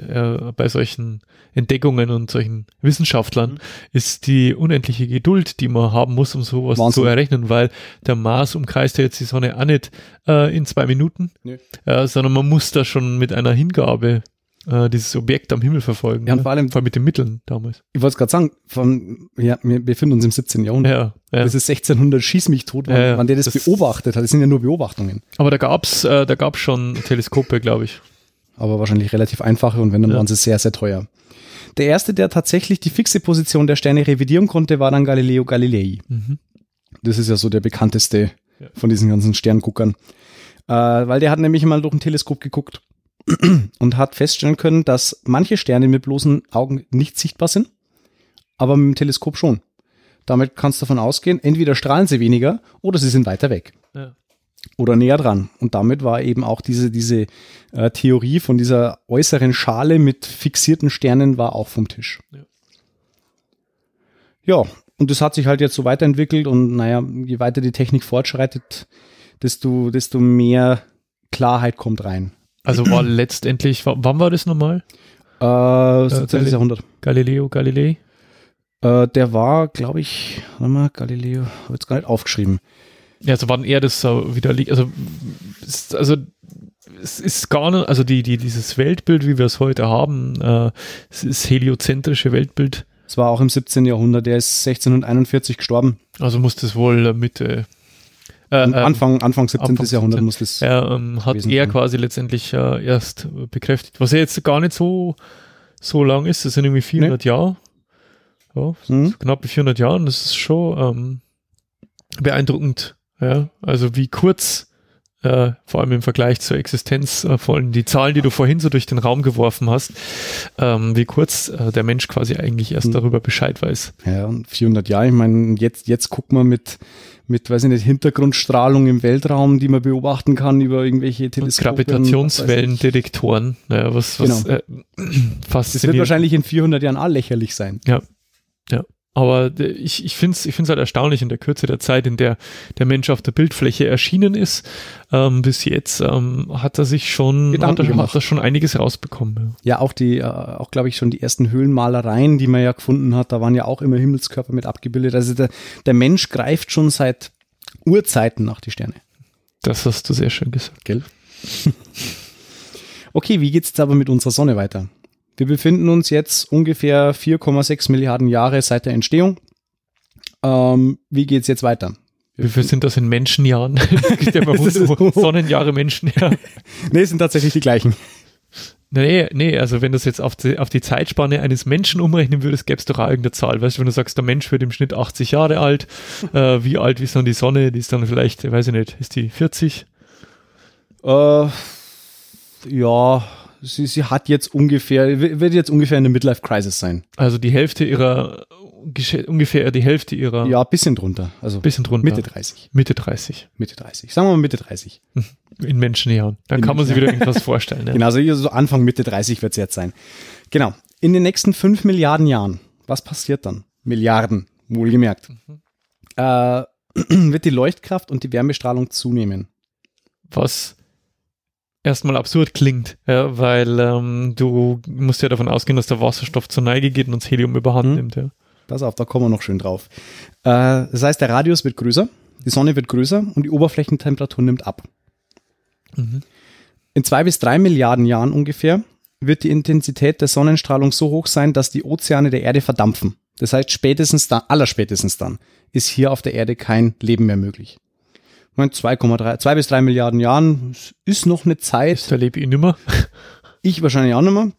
äh, bei solchen Entdeckungen und solchen Wissenschaftlern, Mhm. ist die unendliche Geduld, die man haben muss, um sowas Wahnsinn. zu errechnen, weil der Mars umkreist ja jetzt die Sonne auch nicht äh, in zwei Minuten, Nö. äh, sondern man muss da schon mit einer Hingabe äh, dieses Objekt am Himmel verfolgen. Ja, und ne? vor allem- vor allem mit den Mitteln damals. Ich wollte es gerade sagen, von, ja, wir befinden uns im 17. Jahrhundert. Ja, ja. Das ist 1600, schieß mich tot, wann, ja. wann der das, Das- beobachtet hat. Das sind ja nur Beobachtungen. Aber da gab's, äh, da gab's schon Teleskope, glaube ich. Aber wahrscheinlich relativ einfache und wenn, dann Ja. waren sie sehr, sehr teuer. Der erste, der tatsächlich die fixe Position der Sterne revidieren konnte, war dann Galileo Galilei. Mhm. Das ist ja so der bekannteste Ja. von diesen ganzen Sternguckern. Äh, weil der hat nämlich mal durch ein Teleskop geguckt und hat feststellen können, dass manche Sterne mit bloßen Augen nicht sichtbar sind, aber mit dem Teleskop schon. Damit kannst du davon ausgehen, entweder strahlen sie weniger oder sie sind weiter weg Ja. Oder näher dran. Und damit war eben auch diese, diese äh, Theorie von dieser äußeren Schale mit fixierten Sternen war auch vom Tisch. Ja. Ja, und das hat sich halt jetzt so weiterentwickelt und naja, je weiter die Technik fortschreitet, desto, desto mehr Klarheit kommt rein. Also war letztendlich, wann war das nochmal? Äh, 17. Galileo. Jahrhundert. Galileo Galilei? Äh, der war, glaube ich, warte mal, Galileo, habe jetzt gar nicht aufgeschrieben. Ja, also wann er das so widerlegt, also, ist, also es ist gar nicht, also die, die, dieses Weltbild, wie wir es heute haben, äh, es ist heliozentrische Weltbild, Es war auch im 17. Jahrhundert, der ist 1641 gestorben. also muss das wohl äh, Mitte, äh, Am äh, Anfang, Anfang 17. Anfang Jahrhundert 17. muss das. er ähm, hat er sein. quasi letztendlich äh, erst bekräftigt, was ja jetzt gar nicht so, so lang ist, das sind irgendwie 400 Jahre, ja, Mhm. knappe 400 Jahren, das ist schon ähm, beeindruckend, ja, also wie kurz, äh, vor allem im Vergleich zur Existenz, äh, vor allem die Zahlen, die du vorhin so durch den Raum geworfen hast, ähm, wie kurz äh, der Mensch quasi eigentlich erst Mhm. darüber Bescheid weiß. Ja, und 400 Jahre. Ich meine, jetzt, jetzt guckt man mit, mit, weiß ich nicht, Hintergrundstrahlung im Weltraum, die man beobachten kann über irgendwelche Teleskope. Gravitationswellendetektoren, ja, was, was Genau. äh, Das wird faszinierend. wahrscheinlich in 400 Jahren auch lächerlich sein. Aber ich, ich finde es ich find's halt erstaunlich in der Kürze der Zeit, in der der Mensch auf der Bildfläche erschienen ist. Ähm, bis jetzt ähm, hat er sich schon, Gedanken hat er, gemacht. hat er schon einiges rausbekommen. Ja, auch die, äh, auch glaube ich schon die ersten Höhlenmalereien, die man ja gefunden hat, da waren ja auch immer Himmelskörper mit abgebildet. Also der, der Mensch greift schon seit Urzeiten nach die Sterne. Das hast du sehr schön gesagt. Gell? okay, wie geht's jetzt aber mit unserer Sonne weiter? Wir befinden uns jetzt ungefähr 4,6 Milliarden Jahre seit der Entstehung. Ähm, wie geht's jetzt weiter? Wie viel sind das in Menschenjahren? Ja. Sonnenjahre Menschenjahr. Nee, es sind tatsächlich die gleichen. Nee, nee, also wenn du es jetzt auf die, auf die Zeitspanne eines Menschen umrechnen würdest, gäbe es doch auch irgendeine Zahl. Weißt du, wenn du sagst, der Mensch wird im Schnitt 80 Jahre alt, äh, wie alt ist dann die Sonne? Die ist dann vielleicht, weiß ich nicht, ist die 40? Äh, ja, sie, sie hat jetzt ungefähr, wird jetzt ungefähr eine Midlife Crisis sein. Also die Hälfte ihrer, ungefähr die Hälfte ihrer, Ja, bisschen drunter. Also bisschen drunter. Mitte 30. Mitte 30. Mitte 30. Sagen wir mal Mitte 30. In Menschenjahren. Dann In kann man sich wieder irgendwas vorstellen. Ja. Genau, also so Anfang Mitte 30 wird es jetzt sein. Genau. In den nächsten 5 Milliarden Jahren, was passiert dann? Milliarden, wohlgemerkt. Äh, wird die Leuchtkraft und die Wärmestrahlung zunehmen. Was erstmal absurd klingt, ja, weil ähm, du musst ja davon ausgehen, dass der Wasserstoff zur Neige geht und das Helium überhand Mhm. nimmt. Ja. Pass auf, da kommen wir noch schön drauf. Äh, das heißt, der Radius wird größer, die Sonne wird größer und die Oberflächentemperatur nimmt ab. Mhm. In zwei bis drei Milliarden Jahren ungefähr wird die Intensität der Sonnenstrahlung so hoch sein, dass die Ozeane der Erde verdampfen. Das heißt, spätestens dann, allerspätestens dann, ist hier auf der Erde kein Leben mehr möglich. Ich meine, 2,3, zwei bis drei Milliarden Jahren ist noch eine Zeit. Das erlebe ich nimmer. Ich wahrscheinlich auch nicht mehr.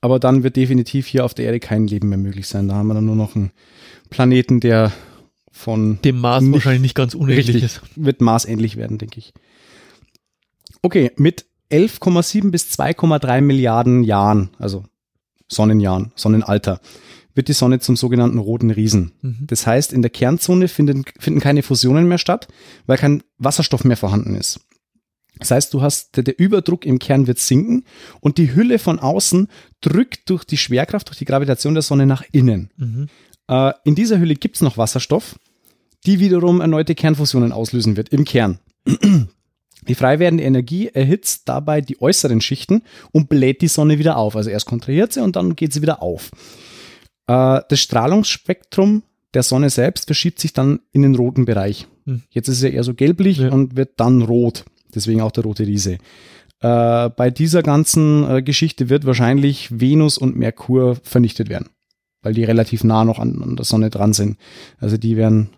Aber dann wird definitiv hier auf der Erde kein Leben mehr möglich sein. Da haben wir dann nur noch einen Planeten, der von Dem Mars Nicht- wahrscheinlich nicht ganz unähnlich richtig ist. wird maßähnlich werden, denke ich. Okay, mit 11,7 bis 2,3 Milliarden Jahren, also Sonnenjahren, Sonnenalter, wird die Sonne zum sogenannten roten Riesen. Mhm. Das heißt, in der Kernzone finden, finden keine Fusionen mehr statt, weil kein Wasserstoff mehr vorhanden ist. Das heißt, du hast, der, der Überdruck im Kern wird sinken und die Hülle von außen drückt durch die Schwerkraft, durch die Gravitation der Sonne nach innen. Mhm. Äh, in dieser Hülle gibt's noch Wasserstoff, die wiederum erneute Kernfusionen auslösen wird im Kern. Die frei werdende Energie erhitzt dabei die äußeren Schichten und bläht die Sonne wieder auf. Also erst kontrahiert sie und dann geht sie wieder auf. Äh, das Strahlungsspektrum der Sonne selbst verschiebt sich dann in den roten Bereich. Hm. Jetzt ist es ja eher so gelblich Ja. und wird dann rot. Deswegen auch der rote Riese. Äh, bei dieser ganzen äh, Geschichte wird wahrscheinlich Venus und Merkur vernichtet werden, weil die relativ nah noch an, an der Sonne dran sind. Also die werden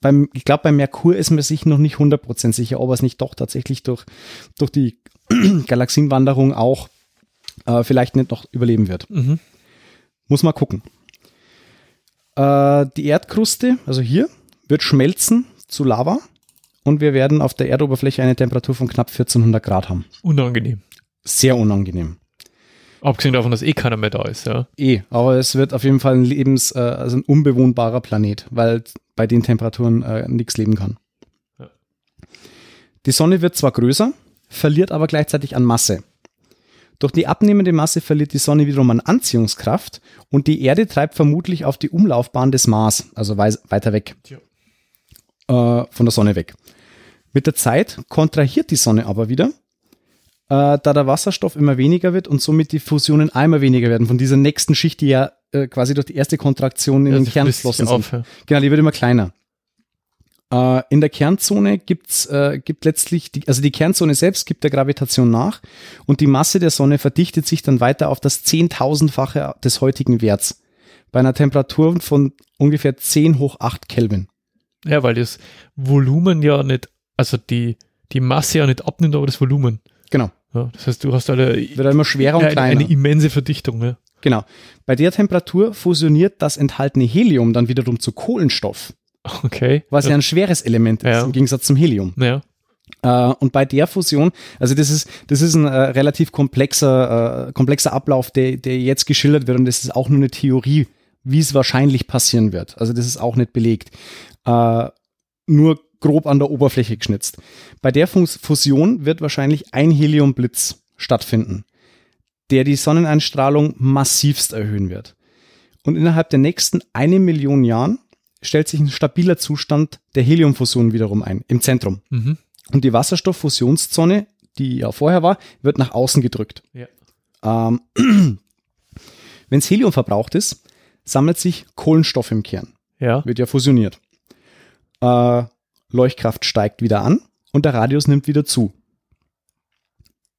beim, ich glaube, bei Merkur ist man sich noch nicht 100% sicher, ob er es nicht doch tatsächlich durch, durch die Galaxienwanderung auch äh, vielleicht nicht noch überleben wird. Mhm. Muss mal gucken. Äh, die Erdkruste, also hier, wird schmelzen zu Lava und wir werden auf der Erdoberfläche eine Temperatur von knapp 1400 Grad haben. Unangenehm. Sehr unangenehm. Abgesehen davon, dass eh keiner mehr da ist, ja. Eh, aber es wird auf jeden Fall ein Lebens, äh, also ein unbewohnbarer Planet, weil bei den Temperaturen äh, nichts leben kann. Ja. Die Sonne wird zwar größer, verliert aber gleichzeitig an Masse. Durch die abnehmende Masse verliert die Sonne wiederum an Anziehungskraft und die Erde treibt vermutlich auf die Umlaufbahn des Mars, also wei weiter weg, äh, von der Sonne weg. Mit der Zeit kontrahiert die Sonne aber wieder, äh, da der Wasserstoff immer weniger wird und somit die Fusionen einmal weniger werden von dieser nächsten Schicht, die ja äh, quasi durch die erste Kontraktion in Ja, den Kern geflossen sind. auf, ja. Genau, die wird immer kleiner. Äh, in der Kernzone gibt's, äh, gibt letztlich, die, also die Kernzone selbst gibt der Gravitation nach und die Masse der Sonne verdichtet sich dann weiter auf das Zehntausendfache des heutigen Werts. Bei einer Temperatur von ungefähr 10 hoch 8 Kelvin. Ja, weil das Volumen ja nicht, also die, die Masse ja nicht abnimmt, aber das Volumen. Genau. Ja, das heißt, du hast eine, Wird immer schwerer und eine, kleiner. eine immense Verdichtung. Ja. genau. Bei der Temperatur fusioniert das enthaltene Helium dann wiederum zu Kohlenstoff, Okay. was ja, ein schweres Element ist Ja. im Gegensatz zum Helium. ja. Äh, und bei der Fusion, also das ist, das ist ein äh, relativ komplexer, äh, komplexer Ablauf, der, der jetzt geschildert wird und das ist auch nur eine Theorie, wie es wahrscheinlich passieren wird. Also das ist auch nicht belegt. Äh, nur grob an der Oberfläche geschnitzt. Bei der Fus Fusion wird wahrscheinlich ein Heliumblitz stattfinden, der die Sonneneinstrahlung massivst erhöhen wird. Und innerhalb der nächsten eine Million Jahren stellt sich ein stabiler Zustand der Heliumfusion wiederum ein, im Zentrum. Mhm. Und die Wasserstofffusionszone, die ja vorher war, wird nach außen gedrückt. Ja. Ähm, Wenns Helium verbraucht ist, sammelt sich Kohlenstoff im Kern, Ja. wird ja fusioniert. Äh, Leuchtkraft steigt wieder an und der Radius nimmt wieder zu.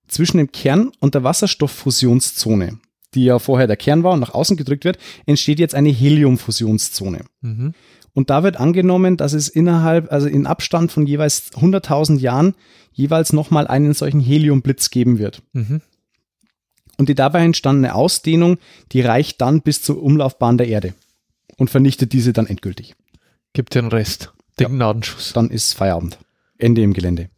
Zwischen dem Kern und der Wasserstofffusionszone, die ja vorher der Kern war und nach außen gedrückt wird, entsteht jetzt eine Heliumfusionszone. Mhm. Und da wird angenommen, dass es innerhalb, also in Abstand von jeweils 100.000 Jahren jeweils nochmal einen solchen Heliumblitz geben wird. Mhm. Und die dabei entstandene Ausdehnung, die reicht dann bis zur Umlaufbahn der Erde und vernichtet diese dann endgültig. Gibt den Rest. Den Ja. Gnadenschuss. Dann ist Feierabend. Ende im Gelände.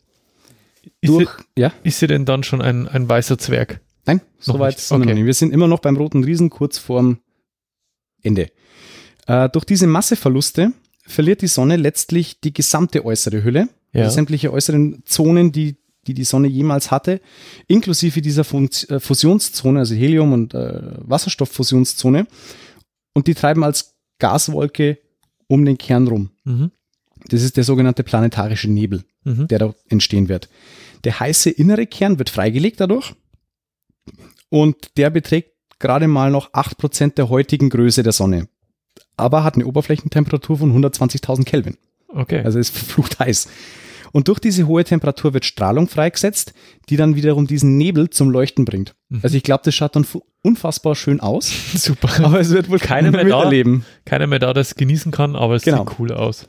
Ist Durch, sie, ja, ist sie denn dann schon ein, ein weißer Zwerg? nein, soweit Okay. Wir sind immer noch beim Roten Riesen kurz vorm Ende. Äh, durch diese Masseverluste verliert die Sonne letztlich die gesamte äußere Hülle, Ja. also sämtliche äußeren Zonen, die, die die Sonne jemals hatte, inklusive dieser Funkt- äh, Fusionszone, also Helium- und äh, Wasserstofffusionszone. Und die treiben als Gaswolke um den Kern rum. Mhm. Das ist der sogenannte planetarische Nebel. Mhm. der da entstehen wird. Der heiße innere Kern wird freigelegt dadurch und der beträgt gerade mal noch 8% der heutigen Größe der Sonne. Aber hat eine Oberflächentemperatur von 120.000 Kelvin. Okay. Also ist verflucht heiß. Und durch diese hohe Temperatur wird Strahlung freigesetzt, die dann wiederum diesen Nebel zum Leuchten bringt. Mhm. Also ich glaube, das schaut dann unfassbar schön aus. super. Aber es wird wohl keiner mehr da. miterleben. Keiner mehr da, es genießen kann, aber es Genau. sieht cool aus.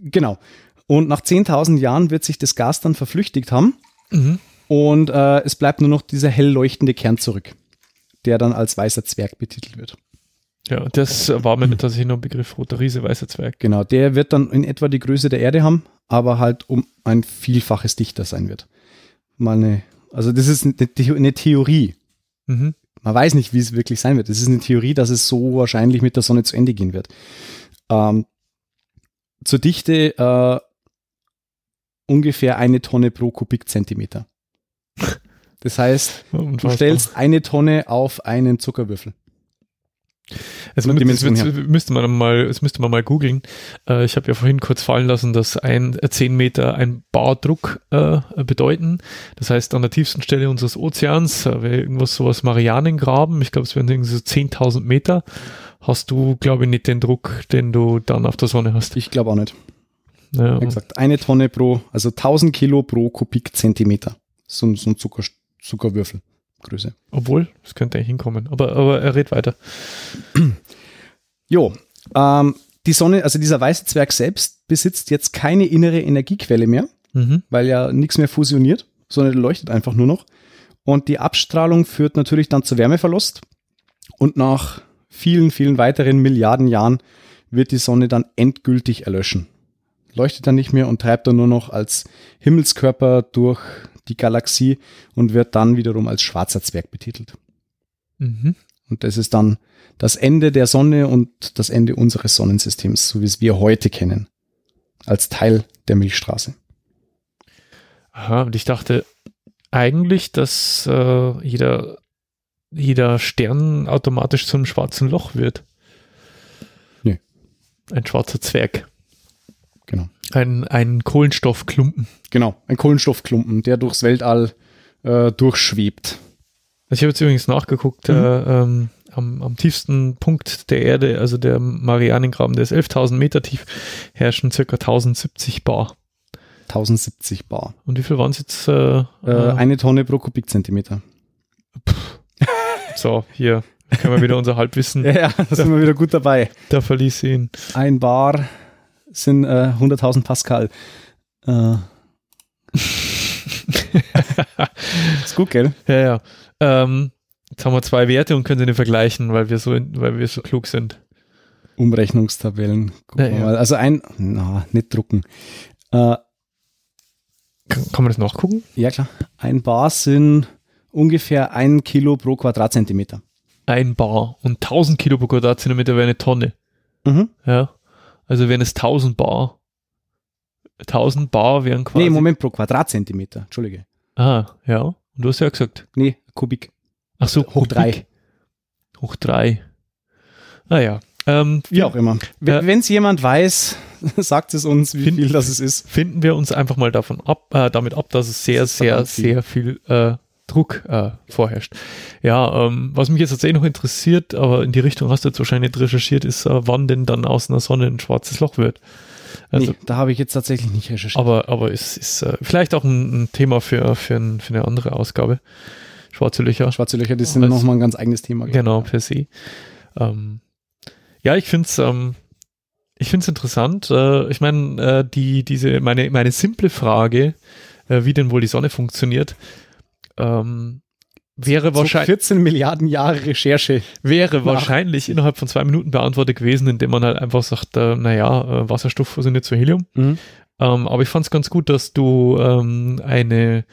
Genau. Und nach 10.000 Jahren wird sich das Gas dann verflüchtigt haben Mhm. und äh, es bleibt nur noch dieser hell leuchtende Kern zurück, der dann als weißer Zwerg betitelt wird. Ja, das war mir tatsächlich noch ein Begriff, roter Riese, weißer Zwerg. Genau, der wird dann in etwa die Größe der Erde haben, aber halt um ein Vielfaches dichter sein wird. Mal eine, also das ist eine, The- eine Theorie. Mhm. Man weiß nicht, wie es wirklich sein wird. Es ist eine Theorie, dass es so wahrscheinlich mit der Sonne zu Ende gehen wird. Ähm, zur Dichte äh, ungefähr eine Tonne pro Kubikzentimeter. Das heißt, du stellst eine Tonne auf einen Zuckerwürfel. Es, müsste man mal, das müsste man mal googeln. Äh, ich habe ja vorhin kurz fallen lassen, dass ein äh, 10 Meter ein Bardruck äh, bedeuten. Das heißt, an der tiefsten Stelle unseres Ozeans äh, wäre irgendwas sowas Marianengraben. Ich glaube, es wären irgendwie so 10.000 Meter. Hast du, glaube ich, nicht den Druck, den du dann auf der Sonne hast. Ich glaube auch nicht. Ja, Wie gesagt, eine Tonne pro, also 1000 Kilo pro Kubikzentimeter. So, ein- so ein Zucker, Zuckerwürfel. Größe. obwohl, es könnte eigentlich hinkommen. Aber, aber er redet weiter. Jo, ähm, die Sonne, also dieser weiße Zwerg selbst besitzt jetzt keine innere Energiequelle mehr, Mhm. weil ja nichts mehr fusioniert, sondern er leuchtet einfach nur noch. Und die Abstrahlung führt natürlich dann zu Wärmeverlust. Und nach vielen, vielen weiteren Milliarden Jahren wird die Sonne dann endgültig erlöschen. Leuchtet dann nicht mehr und treibt dann nur noch als Himmelskörper durch die Galaxie und wird dann wiederum als schwarzer Zwerg betitelt. Mhm. Und das ist dann das Ende der Sonne und das Ende unseres Sonnensystems, so wie es wir heute kennen. Als Teil der Milchstraße. Aha, und ich dachte eigentlich, dass äh, jeder, jeder Stern automatisch zu einem schwarzen Loch wird. Nö. Ein schwarzer Zwerg. Genau. Ein, ein Kohlenstoffklumpen. Genau, ein Kohlenstoffklumpen, der durchs Weltall äh, durchschwebt. Also ich habe jetzt übrigens nachgeguckt, Mhm. äh, ähm, am, am tiefsten Punkt der Erde, also der Marianengraben, der ist 11.000 Meter tief, herrschen circa 1070 Bar. 1070 Bar. Und wie viel waren es jetzt? Äh, Äh, äh, eine Tonne pro Kubikzentimeter. so, hier können wir wieder unser Halbwissen, Ja, ja, da sind wir wieder gut dabei. da verließ ihn. Ein Bar sind äh, 100.000 Pascal. Äh. ist gut, gell? Ja, ja. Ähm, jetzt haben wir zwei Werte und können sie nicht vergleichen, weil wir so, weil wir so klug sind. Umrechnungstabellen. Ja, ja. mal. Also ein, na, nicht drucken. Äh, Kann, kann man das nachgucken? ja, klar. Ein Bar sind ungefähr ein Kilo pro Quadratzentimeter. Ein Bar und 1000 Kilo pro Quadratzentimeter wäre eine Tonne. Mhm. Ja. Also wären es 1000 Bar. 1000 Bar wären quasi. Nee, Moment, pro Quadratzentimeter. Entschuldige. Ah, ja. Und du hast ja gesagt. Nee, Kubik. Ach so, Hoch drei. Kubik. Hoch drei. Naja. Ähm, Wie auch immer. Ja. Wenn es jemand weiß, sagt es uns, wie Find- viel das es ist. finden wir uns einfach mal davon ab, äh, damit ab, dass es sehr, sehr, viel. sehr viel äh, Druck äh, vorherrscht. Ja, ähm, was mich jetzt tatsächlich noch interessiert, aber in die Richtung hast du jetzt wahrscheinlich nicht recherchiert, ist, äh, wann denn dann aus einer Sonne ein schwarzes Loch wird. Also, nee, da habe ich jetzt tatsächlich nicht recherchiert. aber, aber es ist äh, vielleicht auch ein, ein Thema für, für, ein, für eine andere Ausgabe. Schwarze Löcher. Schwarze Löcher, das sind nochmal ein ganz eigenes Thema. Genau, per se. Ähm, ja, ich finde es ähm, ich find's interessant. Äh, ich meine, äh, die, diese, meine, meine simple Frage, äh, wie denn wohl die Sonne funktioniert, ähm, wäre, So wahrscheinlich, 14 Milliarden Jahre Recherche. wäre nach. wahrscheinlich innerhalb von zwei Minuten beantwortet gewesen, indem man halt einfach sagt, äh, naja, äh, Wasserstoff fusioniert zu Helium. Ähm, aber ich fand es ganz gut, dass du ähm, eine,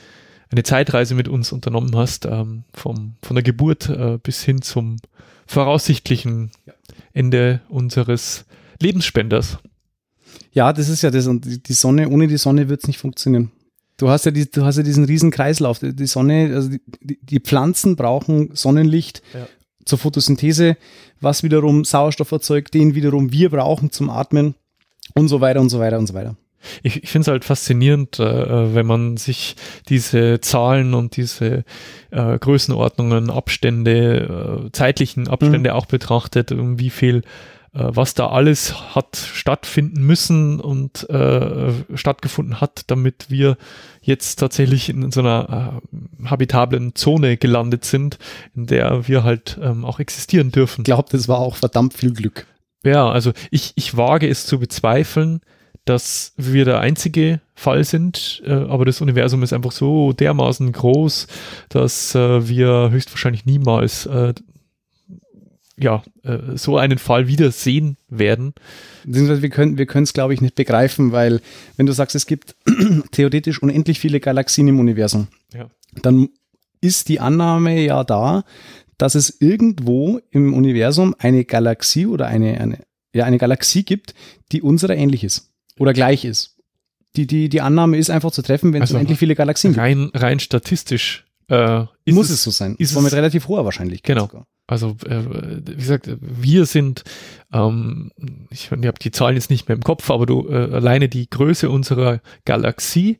eine Zeitreise mit uns unternommen hast, ähm, vom, von der Geburt äh, bis hin zum voraussichtlichen Ende unseres Lebensspenders. Ja, das ist ja das. Und die Sonne, ohne die Sonne wird es nicht funktionieren. Du hast ja, die, du hast ja diesen riesen Kreislauf. Die Sonne, also die, die, Pflanzen brauchen Sonnenlicht Ja. zur Photosynthese, was wiederum Sauerstoff erzeugt, den wiederum wir brauchen zum Atmen und so weiter und so weiter und so weiter. Ich, ich finde es halt faszinierend, äh, wenn man sich diese Zahlen und diese äh, Größenordnungen, Abstände, äh, zeitlichen Abstände mhm. auch betrachtet, wie viel was da alles hat stattfinden müssen und äh, stattgefunden hat, damit wir jetzt tatsächlich in so einer äh, habitablen Zone gelandet sind, in der wir halt ähm, auch existieren dürfen. Ich glaube, das war auch verdammt viel Glück. Ja, also ich, ich wage es zu bezweifeln, dass wir der einzige Fall sind, äh, aber das Universum ist einfach so dermaßen groß, dass äh, wir höchstwahrscheinlich niemals äh, ja, äh, so einen Fall wieder sehen werden. Wir können wir können es, glaube ich, nicht begreifen, weil wenn du sagst, es gibt theoretisch unendlich viele Galaxien im Universum, ja. dann ist die Annahme ja da, dass es irgendwo im Universum eine Galaxie oder eine, eine, ja, eine Galaxie gibt, die unserer ähnlich ist oder gleich ist. Die, die, die Annahme ist einfach zu treffen, wenn also es unendlich viele Galaxien rein, gibt. Rein statistisch äh, muss es, es, so sein. Ist es mit relativ hoher Wahrscheinlichkeit. Genau. Sogar. Also äh, wie gesagt, wir sind, ähm, ich, ich habe die Zahlen jetzt nicht mehr im Kopf, aber du äh, alleine die Größe unserer Galaxie,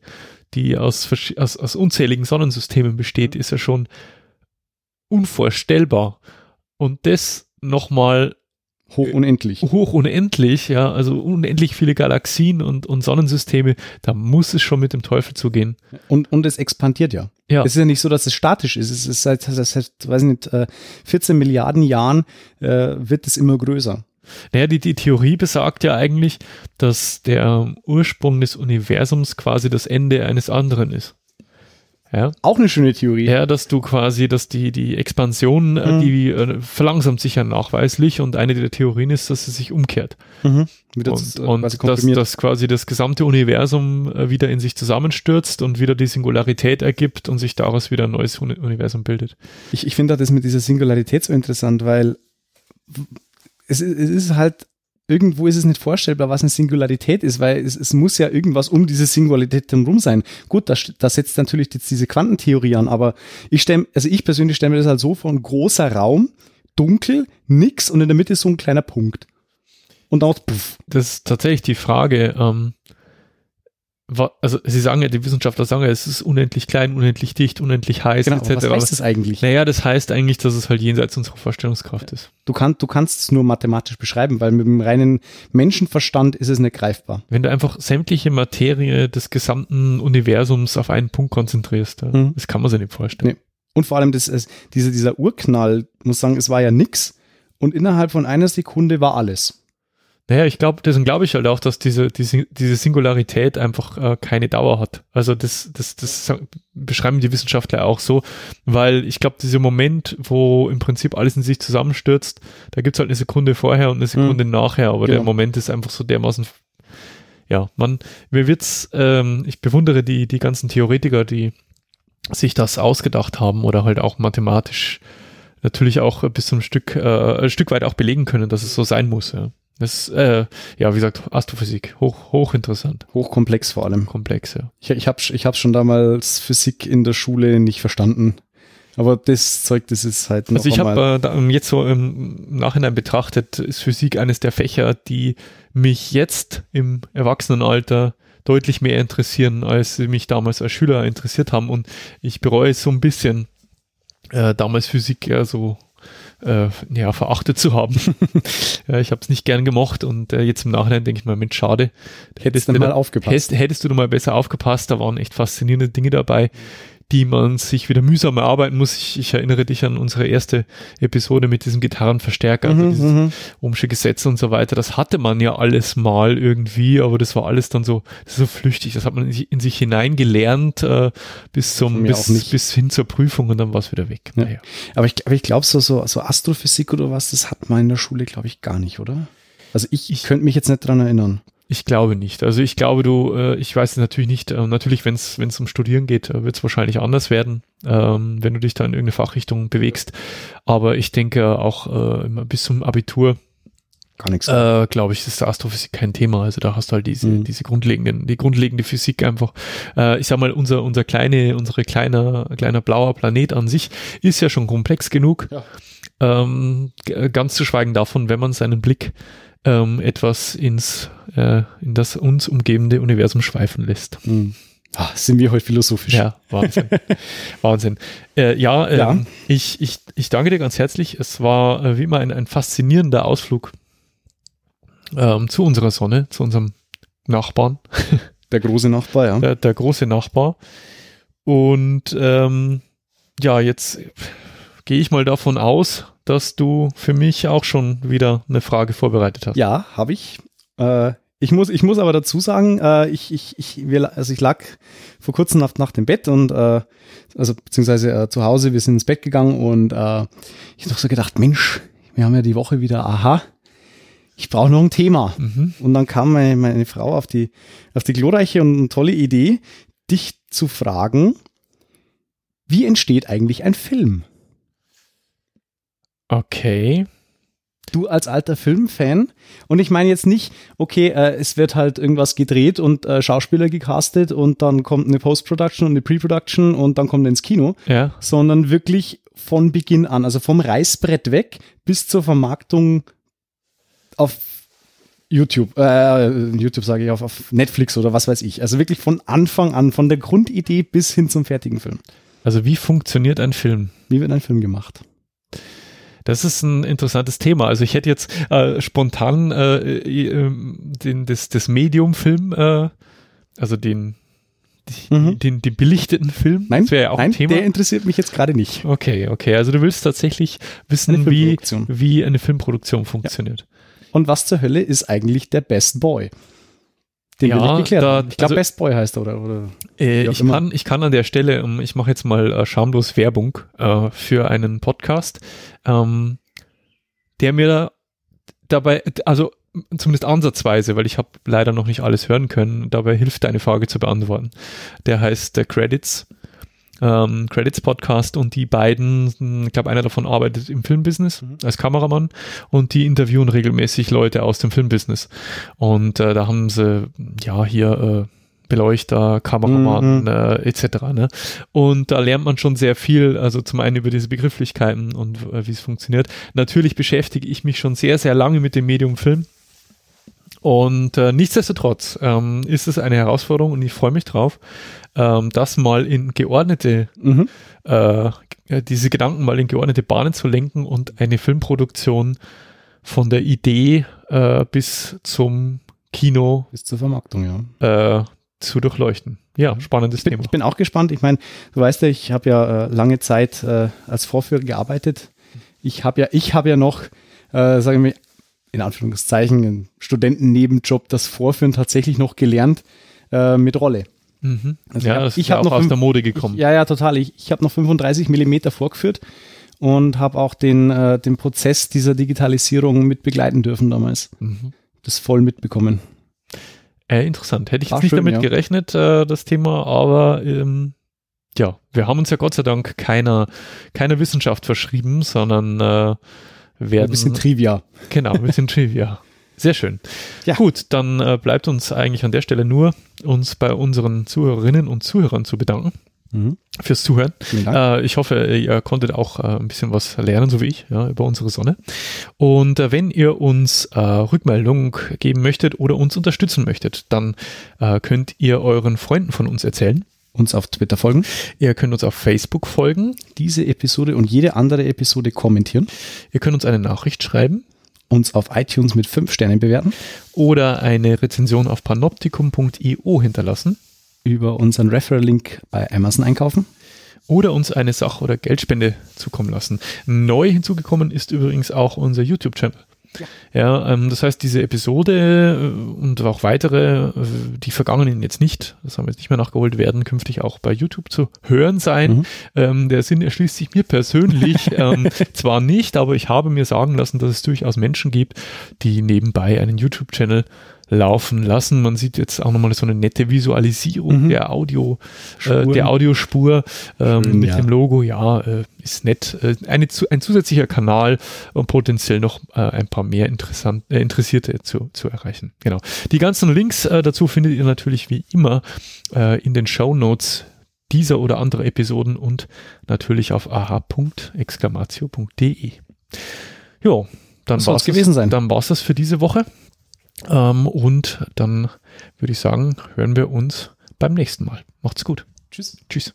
die aus, aus, aus unzähligen Sonnensystemen besteht, ist ja schon unvorstellbar. Und das nochmal Hoch unendlich. Hoch unendlich, ja, also unendlich viele Galaxien und, und Sonnensysteme, da muss es schon mit dem Teufel zugehen. Und, und es expandiert ja. Ja. Es ist ja nicht so, dass es statisch ist. Es ist seit, seit weiß nicht, 14 äh, Milliarden Jahren äh, wird es immer größer. Naja, die, die Theorie besagt ja eigentlich, dass der Ursprung des Universums quasi das Ende eines anderen ist. Ja. Auch eine schöne Theorie. Ja, dass du quasi, dass die, die Expansion, äh, mhm. die äh, verlangsamt sich ja nachweislich und eine der Theorien ist, dass sie sich umkehrt. Mhm. Wieder und, und dass, dass quasi das gesamte Universum äh, wieder in sich zusammenstürzt und wieder die Singularität ergibt und sich daraus wieder ein neues Universum bildet. Ich, ich finde das mit dieser Singularität so interessant, weil es, es ist halt irgendwo ist es nicht vorstellbar, was eine Singularität ist, weil es, es muss ja irgendwas um diese Singularität herum sein. Gut, das, das setzt natürlich jetzt diese Quantentheorie an, aber ich stelle, also ich persönlich stelle mir das halt so vor, ein großer Raum, dunkel, nix und in der Mitte so ein kleiner Punkt. Und dann puff. Das ist tatsächlich die Frage, ähm, also sie sagen ja, die Wissenschaftler sagen ja, es ist unendlich klein, unendlich dicht, unendlich heiß, genau, etc. Was heißt das eigentlich? Naja, das heißt eigentlich, dass es halt jenseits unserer Vorstellungskraft ist. Du, kann, du kannst es nur mathematisch beschreiben, weil mit dem reinen Menschenverstand ist es nicht greifbar. Wenn du einfach sämtliche Materie des gesamten Universums auf einen Punkt konzentrierst, mhm. das kann man sich nicht vorstellen. Nee. Und vor allem das, dieser, dieser Urknall, muss sagen, es war ja nix und innerhalb von einer Sekunde war alles. Naja, ich glaube, deswegen glaube ich halt auch, dass diese, diese, diese Singularität einfach äh, keine Dauer hat. Also das, das, das beschreiben die Wissenschaftler auch so, weil ich glaube, dieser Moment, wo im Prinzip alles in sich zusammenstürzt, da gibt's halt eine Sekunde vorher und eine Sekunde mhm. nachher, aber genau. der Moment ist einfach so dermaßen ja, man, mir wird's, ähm, ich bewundere die, die ganzen Theoretiker, die sich das ausgedacht haben oder halt auch mathematisch natürlich auch bis zum Stück, äh, ein Stück weit auch belegen können, dass es so sein muss, ja. Das, äh, ja, wie gesagt, Astrophysik, hoch, hochinteressant. Hochkomplex vor allem. Komplex, ja. Ich, ich habe ich hab schon damals Physik in der Schule nicht verstanden. Aber das Zeug, das ist halt noch Also ich habe äh, jetzt so im Nachhinein betrachtet, ist Physik eines der Fächer, die mich jetzt im Erwachsenenalter deutlich mehr interessieren, als sie mich damals als Schüler interessiert haben. Und ich bereue so ein bisschen, äh, damals Physik ja so äh, ja, verachtet zu haben. ja, ich habe es nicht gern gemocht und äh, jetzt im Nachhinein denke ich mal, Mensch, schade. Hättest du mal aufgepasst. Hättest, hättest du mal besser aufgepasst, da waren echt faszinierende Dinge dabei die man sich wieder mühsam erarbeiten muss. Ich, ich erinnere dich an unsere erste Episode mit diesem Gitarrenverstärker, also mhm, dieses mhm. Ohmsche Gesetz und so weiter. Das hatte man ja alles mal irgendwie, aber das war alles dann so, so flüchtig. Das hat man in sich, in sich hineingelernt äh, bis zum bis, bis hin zur Prüfung und dann war es wieder weg. Ja. Naja. Aber ich, aber ich glaube, so, so, so Astrophysik oder was, das hat man in der Schule, glaube ich, gar nicht, oder? Also ich, ich könnte mich jetzt nicht dran erinnern. Ich glaube nicht. Also ich glaube, du, äh, ich weiß natürlich nicht, äh, natürlich, wenn es um Studieren geht, äh, wird es wahrscheinlich anders werden, ähm, wenn du dich da in irgendeine Fachrichtung bewegst. Aber ich denke auch äh, bis zum Abitur Gar nichts. Äh, glaube ich, ist Astrophysik kein Thema. Also da hast du halt diese, mhm. diese grundlegenden, die grundlegende Physik einfach. Äh, ich sag mal, unser, unser kleine, unsere kleiner, kleiner blauer Planet an sich ist ja schon komplex genug. Ja. Ähm, ganz zu schweigen davon, wenn man seinen Blick ähm, etwas ins, äh, in das uns umgebende Universum schweifen lässt. Hm. Ah, sind wir heute philosophisch. Ja, Wahnsinn. Wahnsinn. Äh, ja, ähm, Ja. Ich, ich, ich danke dir ganz herzlich. Es war äh, wie immer ein, ein faszinierender Ausflug ähm, zu unserer Sonne, zu unserem Nachbarn, Der große Nachbar, ja. der, der große Nachbar. Und ähm, ja, jetzt gehe ich mal davon aus, dass du für mich auch schon wieder eine Frage vorbereitet hast. Ja, habe ich. Äh, ich, muss, ich muss aber dazu sagen, äh, ich, ich, ich, wir, also ich lag vor kurzem nach, nach dem Bett und äh, also beziehungsweise äh, zu Hause, wir sind ins Bett gegangen und äh, ich habe so gedacht, Mensch, wir haben ja die Woche wieder, aha, ich brauche noch ein Thema. Mhm. Und dann kam meine, meine Frau auf die, auf die glorreiche und tolle Idee, dich zu fragen, wie entsteht eigentlich ein Film? Okay. Du als alter Filmfan und ich meine jetzt nicht, okay, äh, es wird halt irgendwas gedreht und äh, Schauspieler gecastet und dann kommt eine Post-Production und eine Pre-Production und dann kommt er ins Kino, Ja. sondern wirklich von Beginn an, also vom Reißbrett weg bis zur Vermarktung auf YouTube, äh, YouTube sage ich, auf, auf Netflix oder was weiß ich. Also wirklich von Anfang an, von der Grundidee bis hin zum fertigen Film. Also wie funktioniert ein Film? Wie wird ein Film gemacht? Das ist ein interessantes Thema. Also ich hätte jetzt äh, spontan äh, äh, ähm, den, das, das Medium-Film, äh, also den, Mhm. den, den belichteten Film. Nein, das wäre ja auch nein ein Thema. der interessiert mich jetzt gerade nicht. Okay, okay. Also du willst tatsächlich wissen, wie, wie eine Filmproduktion funktioniert. Und was zur Hölle ist eigentlich der Best Boy? Den Ja, ich geklärt da-. Ich glaube, also- Best Boy heißt er, oder? oder? Äh, ich, immer. kann, ich kann an der Stelle, ähm, ich mache jetzt mal äh, schamlos Werbung äh, für einen Podcast, ähm, der mir da dabei, also zumindest ansatzweise, weil ich habe leider noch nicht alles hören können, dabei hilft deine Frage zu beantworten. Der heißt der Credits. Ähm, Credits Podcast und die beiden, hm, ich glaube, einer davon arbeitet im Filmbusiness Mhm. als Kameramann und die interviewen regelmäßig Leute aus dem Filmbusiness. Und äh, da haben sie ja hier äh, Beleuchter, Kameramann Mhm. äh, etc. Ne? Und da lernt man schon sehr viel, also zum einen über diese Begrifflichkeiten und äh, wie es funktioniert. Natürlich beschäftige ich mich schon sehr, sehr lange mit dem Medium Film. Und äh, nichtsdestotrotz ähm, ist es eine Herausforderung und ich freue mich drauf, ähm, das mal in geordnete, Mhm. äh, diese Gedanken mal in geordnete Bahnen zu lenken und eine Filmproduktion von der Idee äh, bis zum Kino Bis zur Vermarktung, ja. äh, zu durchleuchten. Ja, spannendes Ich bin, Thema. ich bin auch gespannt. Ich meine, du weißt ja, ich habe ja äh, lange Zeit äh, als Vorführer gearbeitet. Ich habe ja, ich habe ja noch, äh, sagen wir in Anführungszeichen, einen Studentennebenjob, das Vorführen tatsächlich noch gelernt äh, mit Rolle. Mhm. Also ja, ich hab- das ist ich ja noch aus der Mode gekommen. Ich, ja, ja, total. Ich, ich habe noch 35 Millimeter vorgeführt und habe auch den, äh, den Prozess dieser Digitalisierung mit begleiten dürfen damals. Mhm. Das voll mitbekommen. Äh, interessant. Hätte ich War jetzt nicht schön, damit ja. gerechnet, äh, das Thema, aber ähm, ja, wir haben uns ja Gott sei Dank keiner, keiner Wissenschaft verschrieben, sondern äh, werden Ein bisschen Trivia. Genau, ein bisschen Trivia. Sehr schön. Ja. Gut, dann äh, bleibt uns eigentlich an der Stelle nur, uns bei unseren Zuhörerinnen und Zuhörern zu bedanken Mhm. fürs Zuhören. Äh, ich hoffe, ihr konntet auch äh, ein bisschen was lernen, so wie ich, ja, über unsere Sonne. Und äh, wenn ihr uns äh, Rückmeldung geben möchtet oder uns unterstützen möchtet, dann äh, könnt ihr euren Freunden von uns erzählen. Uns auf Twitter folgen. Ihr könnt uns auf Facebook folgen. Diese Episode und jede andere Episode kommentieren. Ihr könnt uns eine Nachricht schreiben Uns auf iTunes mit fünf Sternen bewerten. oder eine Rezension auf panoptikum.io hinterlassen. Über unseren Referral-Link bei Amazon einkaufen. oder uns eine Sach- oder Geldspende zukommen lassen. Neu hinzugekommen ist übrigens auch unser YouTube-Channel. Ja, ähm, das heißt, diese Episode äh, und auch weitere, äh, die vergangenen jetzt nicht, das haben wir jetzt nicht mehr nachgeholt, werden künftig auch bei YouTube zu hören sein. Mhm. Ähm, der Sinn erschließt sich mir persönlich ähm, zwar nicht, aber ich habe mir sagen lassen, dass es durchaus Menschen gibt, die nebenbei einen YouTube-Channel laufen lassen. Man sieht jetzt auch nochmal so eine nette Visualisierung Mhm. der Audio, äh, der Audiospur ähm, Schön, mit ja. dem Logo. Ja, äh, ist nett. Äh, eine, ein zusätzlicher Kanal, um potenziell noch äh, ein paar mehr interessant, äh, Interessierte zu, zu erreichen. Genau. Die ganzen Links äh, dazu findet ihr natürlich wie immer in den Show Notes dieser oder anderer Episoden und natürlich auf aha.exclamatio.de. Jo, dann war es gewesen sein. Dann war es das für diese Woche. Ähm, und dann würde ich sagen, hören wir uns beim nächsten Mal. Macht's gut. Tschüss. Tschüss.